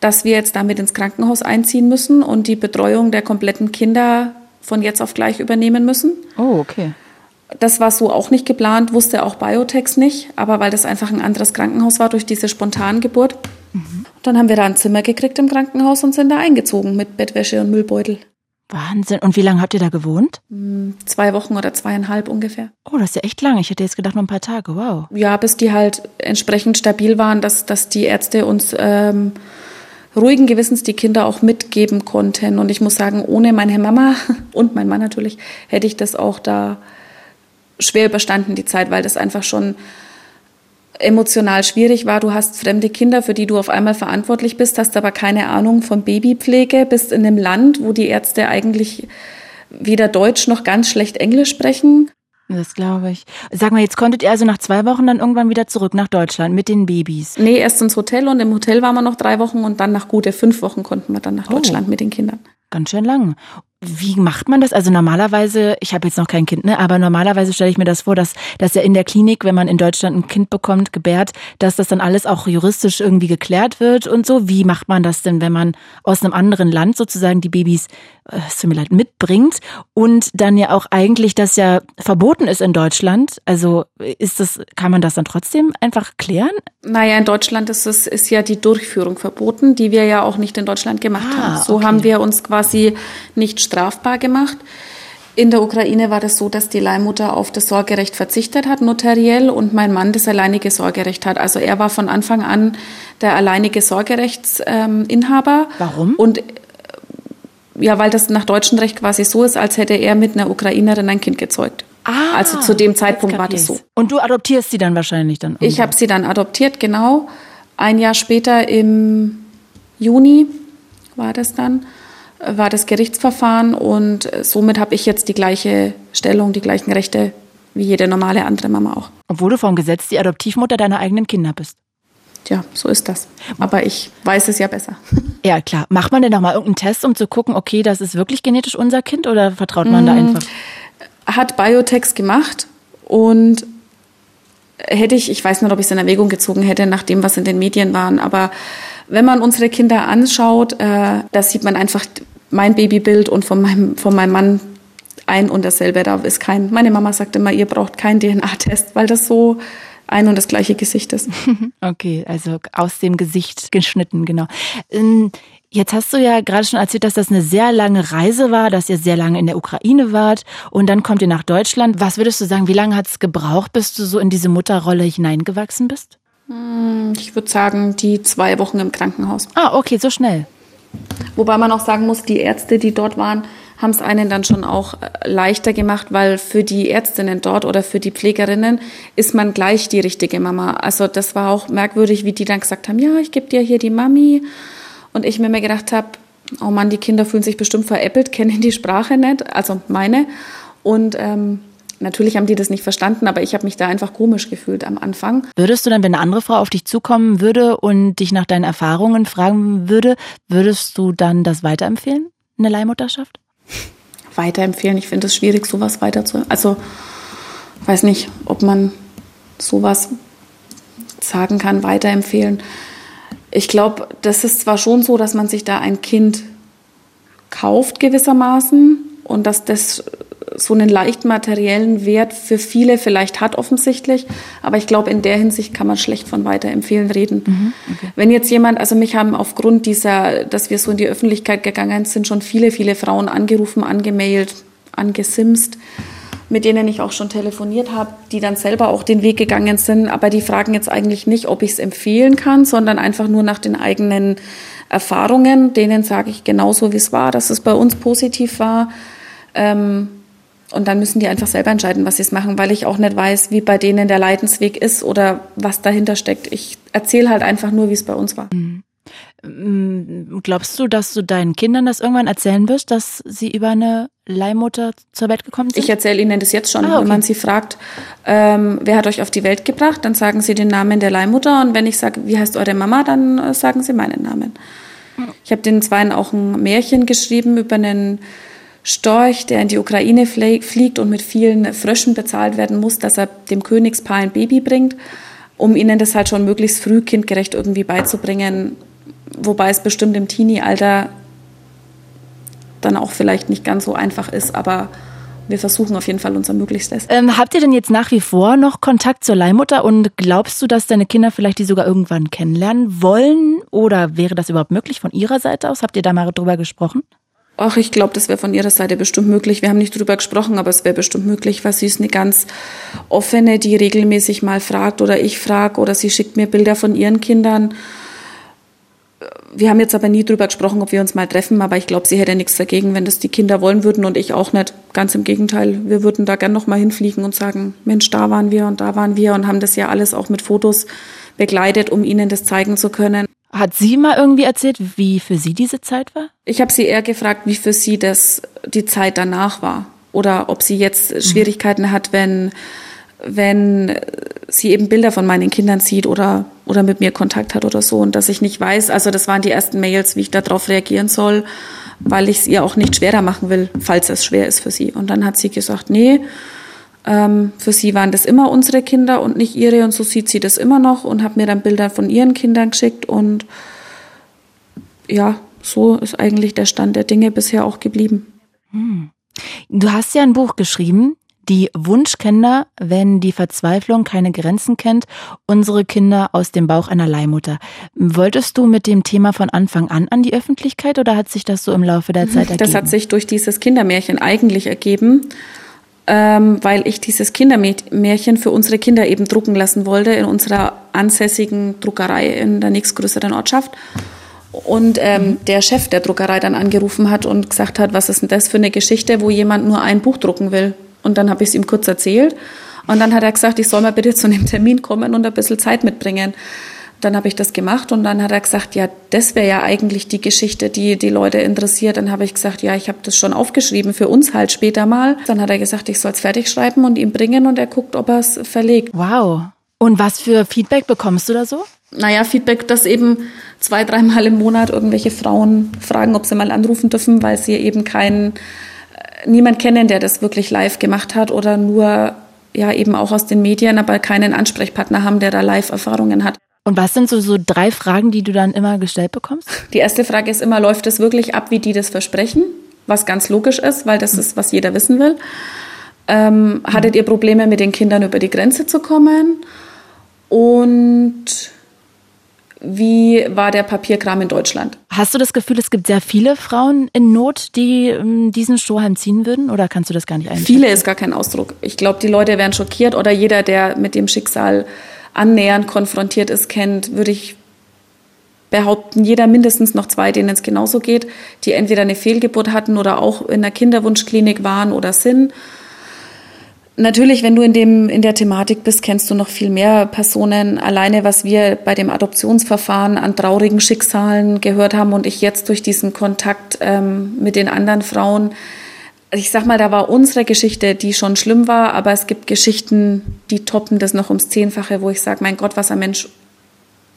dass wir jetzt damit ins Krankenhaus einziehen müssen und die Betreuung der kompletten Kinder von jetzt auf gleich übernehmen müssen. Oh, okay. Das war so auch nicht geplant, wusste auch Biotex nicht, aber weil das einfach ein anderes Krankenhaus war durch diese Spontangeburt. Mhm. Dann haben wir da ein Zimmer gekriegt im Krankenhaus und sind da eingezogen mit Bettwäsche und Müllbeutel. Wahnsinn. Und wie lange habt ihr da gewohnt? Hm, zwei Wochen oder zweieinhalb ungefähr. Oh, das ist ja echt lang. Ich hätte jetzt gedacht, nur ein paar Tage. Wow. Ja, bis die halt entsprechend stabil waren, dass, dass die Ärzte uns ähm, ruhigen Gewissens die Kinder auch mitgeben konnten. Und ich muss sagen, ohne meine Mama und mein Mann natürlich, hätte ich das auch da schwer überstanden, die Zeit, weil das einfach schon emotional schwierig war. Du hast fremde Kinder, für die du auf einmal verantwortlich bist, hast aber keine Ahnung von Babypflege, bist in einem Land, wo die Ärzte eigentlich weder Deutsch noch ganz schlecht Englisch sprechen. Das glaube ich. Sag mal, jetzt konntet ihr also nach zwei Wochen dann irgendwann wieder zurück nach Deutschland mit den Babys? Nee, erst ins Hotel und im Hotel waren wir noch drei Wochen und dann nach gute fünf Wochen konnten wir dann nach oh. Deutschland oh. mit den Kindern. Ganz schön lang. Wie macht man das? Also normalerweise, ich habe jetzt noch kein Kind, ne, aber normalerweise stelle ich mir das vor, dass, dass ja in der Klinik, wenn man in Deutschland ein Kind bekommt, gebärt, dass das dann alles auch juristisch irgendwie geklärt wird und so. Wie macht man das denn, wenn man aus einem anderen Land sozusagen die Babys, äh, es tut mir leid, mitbringt und dann ja auch eigentlich das ja verboten ist in Deutschland? Also ist das, kann man das dann trotzdem einfach klären? Naja, in Deutschland ist es, ist ja die Durchführung verboten, die wir ja auch nicht in Deutschland gemacht ah, haben. So okay. haben wir uns quasi nicht strafbar gemacht. In der Ukraine war das so, dass die Leihmutter auf das Sorgerecht verzichtet hat, notariell, und mein Mann das alleinige Sorgerecht hat. Also er war von Anfang an der alleinige Sorgerechtsinhaber. Warum? Und äh, ja, weil das nach deutschem Recht quasi so ist, als hätte er mit einer Ukrainerin ein Kind gezeugt. Ah, also zu dem Zeitpunkt war das so. Und du adoptierst sie dann wahrscheinlich dann? Irgendwann. Ich habe sie dann adoptiert, genau. Ein Jahr später im Juni war das dann war das Gerichtsverfahren und somit habe ich jetzt die gleiche Stellung, die gleichen Rechte wie jede normale andere Mama auch. Obwohl du vom Gesetz die Adoptivmutter deiner eigenen Kinder bist. Tja, so ist das. Aber ich weiß es ja besser. Ja, klar. Macht man denn nochmal irgendeinen Test, um zu gucken, okay, das ist wirklich genetisch unser Kind oder vertraut man mmh, da einfach? Hat Biotex gemacht und hätte ich, ich weiß nicht, ob ich es in Erwägung gezogen hätte, nach dem, was in den Medien waren, aber wenn man unsere Kinder anschaut, äh, da sieht man einfach mein Babybild und von meinem, von meinem Mann ein und dasselbe. Da ist kein, meine Mama sagt immer, ihr braucht keinen DNA-Test, weil das so ein und das gleiche Gesicht ist. Okay, also aus dem Gesicht geschnitten, genau. Ähm, Jetzt hast du ja gerade schon erzählt, dass das eine sehr lange Reise war, dass ihr sehr lange in der Ukraine wart und dann kommt ihr nach Deutschland. Was würdest du sagen, wie lange hat es gebraucht, bis du so in diese Mutterrolle hineingewachsen bist? Hm, ich würde sagen, die zwei Wochen im Krankenhaus. Ah, okay, so schnell. Wobei man auch sagen muss, die Ärzte, die dort waren, haben es einen dann schon auch äh, leichter gemacht, weil für die Ärztinnen dort oder für die Pflegerinnen ist man gleich die richtige Mama. Also das war auch merkwürdig, wie die dann gesagt haben, ja, ich gebe dir hier die Mami. Und ich mir mir gedacht habe, oh Mann, die Kinder fühlen sich bestimmt veräppelt, kennen die Sprache nicht, also meine. Und ähm, natürlich haben die das nicht verstanden, aber ich habe mich da einfach komisch gefühlt am Anfang. Würdest du dann, wenn eine andere Frau auf dich zukommen würde und dich nach deinen Erfahrungen fragen würde, würdest du dann das weiterempfehlen, eine Leihmutterschaft? Weiterempfehlen, ich finde es schwierig, sowas weiter zu. Also, weiß nicht, ob man sowas sagen kann, weiterempfehlen. Ich glaube, das ist zwar schon so, dass man sich da ein Kind kauft gewissermaßen und dass das so einen leicht materiellen Wert für viele vielleicht hat offensichtlich, aber ich glaube, in der Hinsicht kann man schlecht von weiterempfehlen reden. Mhm, okay. Wenn jetzt jemand, also mich haben aufgrund dieser, dass wir so in die Öffentlichkeit gegangen sind, schon viele, viele Frauen angerufen, angemailt, angesimst, mit denen ich auch schon telefoniert habe, die dann selber auch den Weg gegangen sind. Aber die fragen jetzt eigentlich nicht, ob ich es empfehlen kann, sondern einfach nur nach den eigenen Erfahrungen. Denen sage ich genauso, wie es war, dass es bei uns positiv war. Ähm, und dann müssen die einfach selber entscheiden, was sie es machen, weil ich auch nicht weiß, wie bei denen der Leidensweg ist oder was dahinter steckt. Ich erzähle halt einfach nur, wie es bei uns war. Mhm. Mm, glaubst du, dass du deinen Kindern das irgendwann erzählen wirst, dass sie über eine Leihmutter zur Welt gekommen sind? Ich erzähle ihnen das jetzt schon. Ah, okay. Wenn man sie fragt, ähm, wer hat euch auf die Welt gebracht, dann sagen sie den Namen der Leihmutter. Und wenn ich sage, wie heißt eure Mama, dann äh, sagen sie meinen Namen. Hm. Ich habe den Zweien auch ein Märchen geschrieben über einen Storch, der in die Ukraine fliegt und mit vielen Fröschen bezahlt werden muss, dass er dem Königspaar ein Baby bringt, um ihnen das halt schon möglichst früh kindgerecht irgendwie beizubringen, wobei es bestimmt im Teenie-Alter dann auch vielleicht nicht ganz so einfach ist, aber wir versuchen auf jeden Fall unser Möglichstes. Ähm, habt ihr denn jetzt nach wie vor noch Kontakt zur Leihmutter und glaubst du, dass deine Kinder vielleicht die sogar irgendwann kennenlernen wollen? Oder wäre das überhaupt möglich von ihrer Seite aus? Habt ihr da mal drüber gesprochen? Ach, ich glaube, das wäre von ihrer Seite bestimmt möglich. Wir haben nicht drüber gesprochen, aber es wäre bestimmt möglich, weil sie ist eine ganz offene, die regelmäßig mal fragt oder ich frage oder sie schickt mir Bilder von ihren Kindern. Wir haben jetzt aber nie drüber gesprochen, ob wir uns mal treffen, aber ich glaube, sie hätte nichts dagegen, wenn das die Kinder wollen würden und ich auch nicht. Ganz im Gegenteil, wir würden da gern noch mal hinfliegen und sagen, Mensch, da waren wir und da waren wir und haben das ja alles auch mit Fotos begleitet, um ihnen das zeigen zu können. Hat sie mal irgendwie erzählt, wie für sie diese Zeit war? Ich habe sie eher gefragt, wie für sie das die Zeit danach war. Oder ob sie jetzt mhm. Schwierigkeiten hat, wenn, wenn sie eben Bilder von meinen Kindern sieht oder, oder mit mir Kontakt hat oder so. Und dass ich nicht weiß, also das waren die ersten Mails, wie ich darauf reagieren soll, weil ich es ihr auch nicht schwerer machen will, falls es schwer ist für sie. Und dann hat sie gesagt, nee, ähm, für sie waren das immer unsere Kinder und nicht ihre und so sieht sie das immer noch und hat mir dann Bilder von ihren Kindern geschickt und ja, so ist eigentlich der Stand der Dinge bisher auch geblieben. Hm. Du hast ja ein Buch geschrieben, die Wunschkinder, wenn die Verzweiflung keine Grenzen kennt, unsere Kinder aus dem Bauch einer Leihmutter. Wolltest du mit dem Thema von Anfang an an die Öffentlichkeit oder hat sich das so im Laufe der Zeit ergeben? Das hat sich durch dieses Kindermärchen eigentlich ergeben ähm, weil ich dieses Kindermärchen für unsere Kinder eben drucken lassen wollte in unserer ansässigen Druckerei in der nächstgrößeren Ortschaft. Und ähm, mhm. der Chef der Druckerei dann angerufen hat und gesagt hat, was ist denn das für eine Geschichte, wo jemand nur ein Buch drucken will. Und dann habe ich es ihm kurz erzählt. Und dann hat er gesagt, ich soll mal bitte zu einem Termin kommen und ein bisschen Zeit mitbringen. Dann habe ich das gemacht und dann hat er gesagt, ja, das wäre ja eigentlich die Geschichte, die die Leute interessiert. Dann habe ich gesagt, ja, ich habe das schon aufgeschrieben für uns halt später mal. Dann hat er gesagt, ich soll es fertig schreiben und ihm bringen und er guckt, ob er es verlegt. Wow. Und was für Feedback bekommst du da so? Naja, Feedback, dass eben zwei, dreimal im Monat irgendwelche Frauen fragen, ob sie mal anrufen dürfen, weil sie eben keinen, äh, niemand kennen, der das wirklich live gemacht hat oder nur ja eben auch aus den Medien, aber keinen Ansprechpartner haben, der da Live-Erfahrungen hat. Und was sind so, so drei Fragen, die du dann immer gestellt bekommst? Die erste Frage ist immer, läuft es wirklich ab, wie die das versprechen? Was ganz logisch ist, weil das ist, was jeder wissen will. Ähm, hattet ihr Probleme mit den Kindern über die Grenze zu kommen? Und wie war der Papierkram in Deutschland. Hast du das Gefühl, es gibt sehr viele Frauen in Not, die ähm, diesen Strohhalm ziehen würden oder kannst du das gar nicht einschätzen? Viele ist gar kein Ausdruck. Ich glaube, die Leute wären schockiert oder jeder, der mit dem Schicksal annähernd konfrontiert ist, kennt, würde ich behaupten, jeder mindestens noch zwei, denen es genauso geht, die entweder eine Fehlgeburt hatten oder auch in der Kinderwunschklinik waren oder sind. Natürlich, wenn du in, dem, in der Thematik bist, kennst du noch viel mehr Personen. Alleine, was wir bei dem Adoptionsverfahren an traurigen Schicksalen gehört haben und ich jetzt durch diesen Kontakt ähm, mit den anderen Frauen, ich sag mal, da war unsere Geschichte, die schon schlimm war, aber es gibt Geschichten, die toppen das noch ums Zehnfache, wo ich sage, mein Gott, was ein Mensch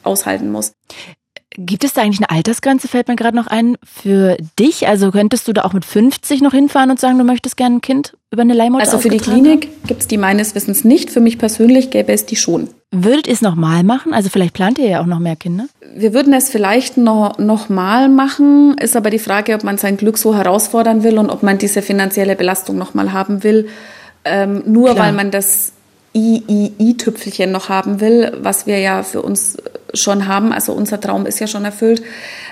aushalten muss. Gibt es da eigentlich eine Altersgrenze, fällt mir gerade noch ein, für dich? Also könntest du da auch mit 50 noch hinfahren und sagen, du möchtest gerne ein Kind über eine Leihmutter Also für die Klinik gibt es die meines Wissens nicht. Für mich persönlich gäbe es die schon. Würdet ihr es nochmal machen? Also vielleicht plant ihr ja auch noch mehr Kinder? Wir würden es vielleicht noch, noch mal machen. Ist aber die Frage, ob man sein Glück so herausfordern will und ob man diese finanzielle Belastung nochmal haben will. Ähm, nur Klar. weil man das I-I-I-Tüpfelchen noch haben will, was wir ja für uns schon haben. Also unser Traum ist ja schon erfüllt.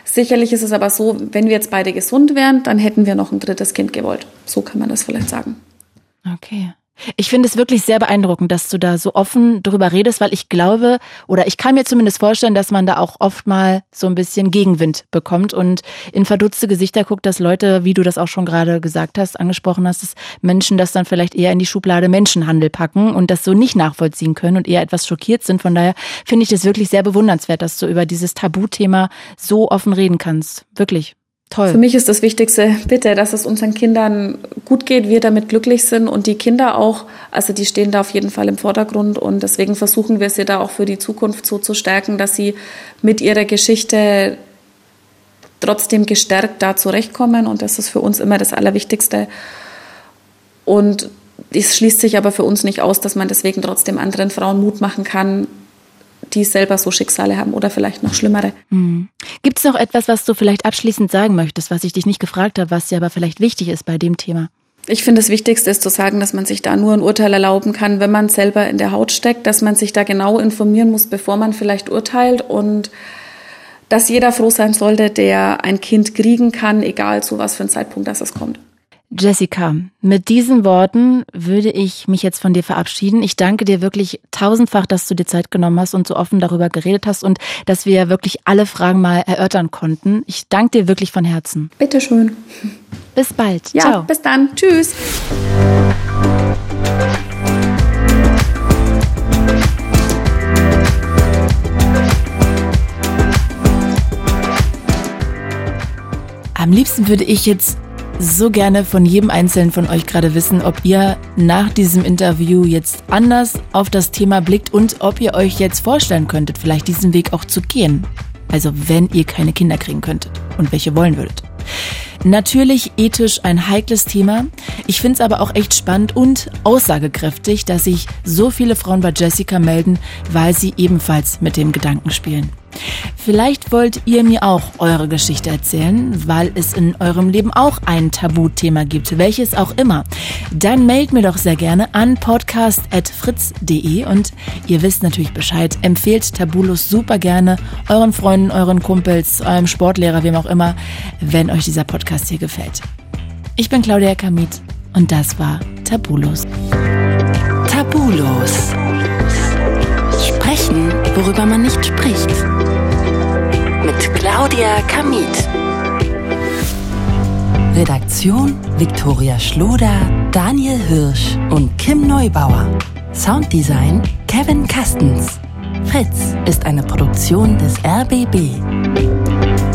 Sicherlich ist es aber so, wenn wir jetzt beide gesund wären, dann hätten wir noch ein drittes Kind gewollt. So kann man das vielleicht sagen. Okay. Ich finde es wirklich sehr beeindruckend, dass du da so offen drüber redest, weil ich glaube, oder ich kann mir zumindest vorstellen, dass man da auch oft mal so ein bisschen Gegenwind bekommt und in verdutzte Gesichter guckt, dass Leute, wie du das auch schon gerade gesagt hast, angesprochen hast, dass Menschen das dann vielleicht eher in die Schublade Menschenhandel packen und das so nicht nachvollziehen können und eher etwas schockiert sind. Von daher finde ich das wirklich sehr bewundernswert, dass du über dieses Tabuthema so offen reden kannst. Wirklich. Toll. Für mich ist das Wichtigste, bitte, dass es unseren Kindern gut geht, wir damit glücklich sind und die Kinder auch. Also die stehen da auf jeden Fall im Vordergrund und deswegen versuchen wir sie da auch für die Zukunft so zu stärken, dass sie mit ihrer Geschichte trotzdem gestärkt da zurechtkommen und das ist für uns immer das Allerwichtigste. Und es schließt sich aber für uns nicht aus, dass man deswegen trotzdem anderen Frauen Mut machen kann, die selber so Schicksale haben oder vielleicht noch schlimmere. Mhm. Gibt es noch etwas, was du vielleicht abschließend sagen möchtest, was ich dich nicht gefragt habe, was dir aber vielleicht wichtig ist bei dem Thema? Ich finde, das Wichtigste ist zu sagen, dass man sich da nur ein Urteil erlauben kann, wenn man selber in der Haut steckt, dass man sich da genau informieren muss, bevor man vielleicht urteilt und dass jeder froh sein sollte, der ein Kind kriegen kann, egal zu was für ein Zeitpunkt das es kommt. Jessica, mit diesen Worten würde ich mich jetzt von dir verabschieden. Ich danke dir wirklich tausendfach, dass du dir Zeit genommen hast und so offen darüber geredet hast und dass wir wirklich alle Fragen mal erörtern konnten. Ich danke dir wirklich von Herzen. Bitteschön. Bis bald. Ja, Ciao. bis dann. Tschüss. Am liebsten würde ich jetzt so gerne von jedem Einzelnen von euch gerade wissen, ob ihr nach diesem Interview jetzt anders auf das Thema blickt und ob ihr euch jetzt vorstellen könntet, vielleicht diesen Weg auch zu gehen. Also wenn ihr keine Kinder kriegen könntet und welche wollen würdet. Natürlich ethisch ein heikles Thema. Ich finde es aber auch echt spannend und aussagekräftig, dass sich so viele Frauen bei Jessica melden, weil sie ebenfalls mit dem Gedanken spielen. Vielleicht wollt ihr mir auch eure Geschichte erzählen, weil es in eurem Leben auch ein Tabuthema gibt, welches auch immer. Dann meldet mir doch sehr gerne an podcast.fritz.de und ihr wisst natürlich Bescheid. Empfehlt Tabulos super gerne euren Freunden, euren Kumpels, eurem Sportlehrer, wem auch immer, wenn euch dieser Podcast hier gefällt. Ich bin Claudia Kamit und das war Tabulos. Tabulos. Sprechen, worüber man nicht spricht. Mit Claudia Kamit. Redaktion Viktoria Schloder, Daniel Hirsch und Kim Neubauer. Sounddesign Kevin Kastens. Fritz ist eine Produktion des RBB.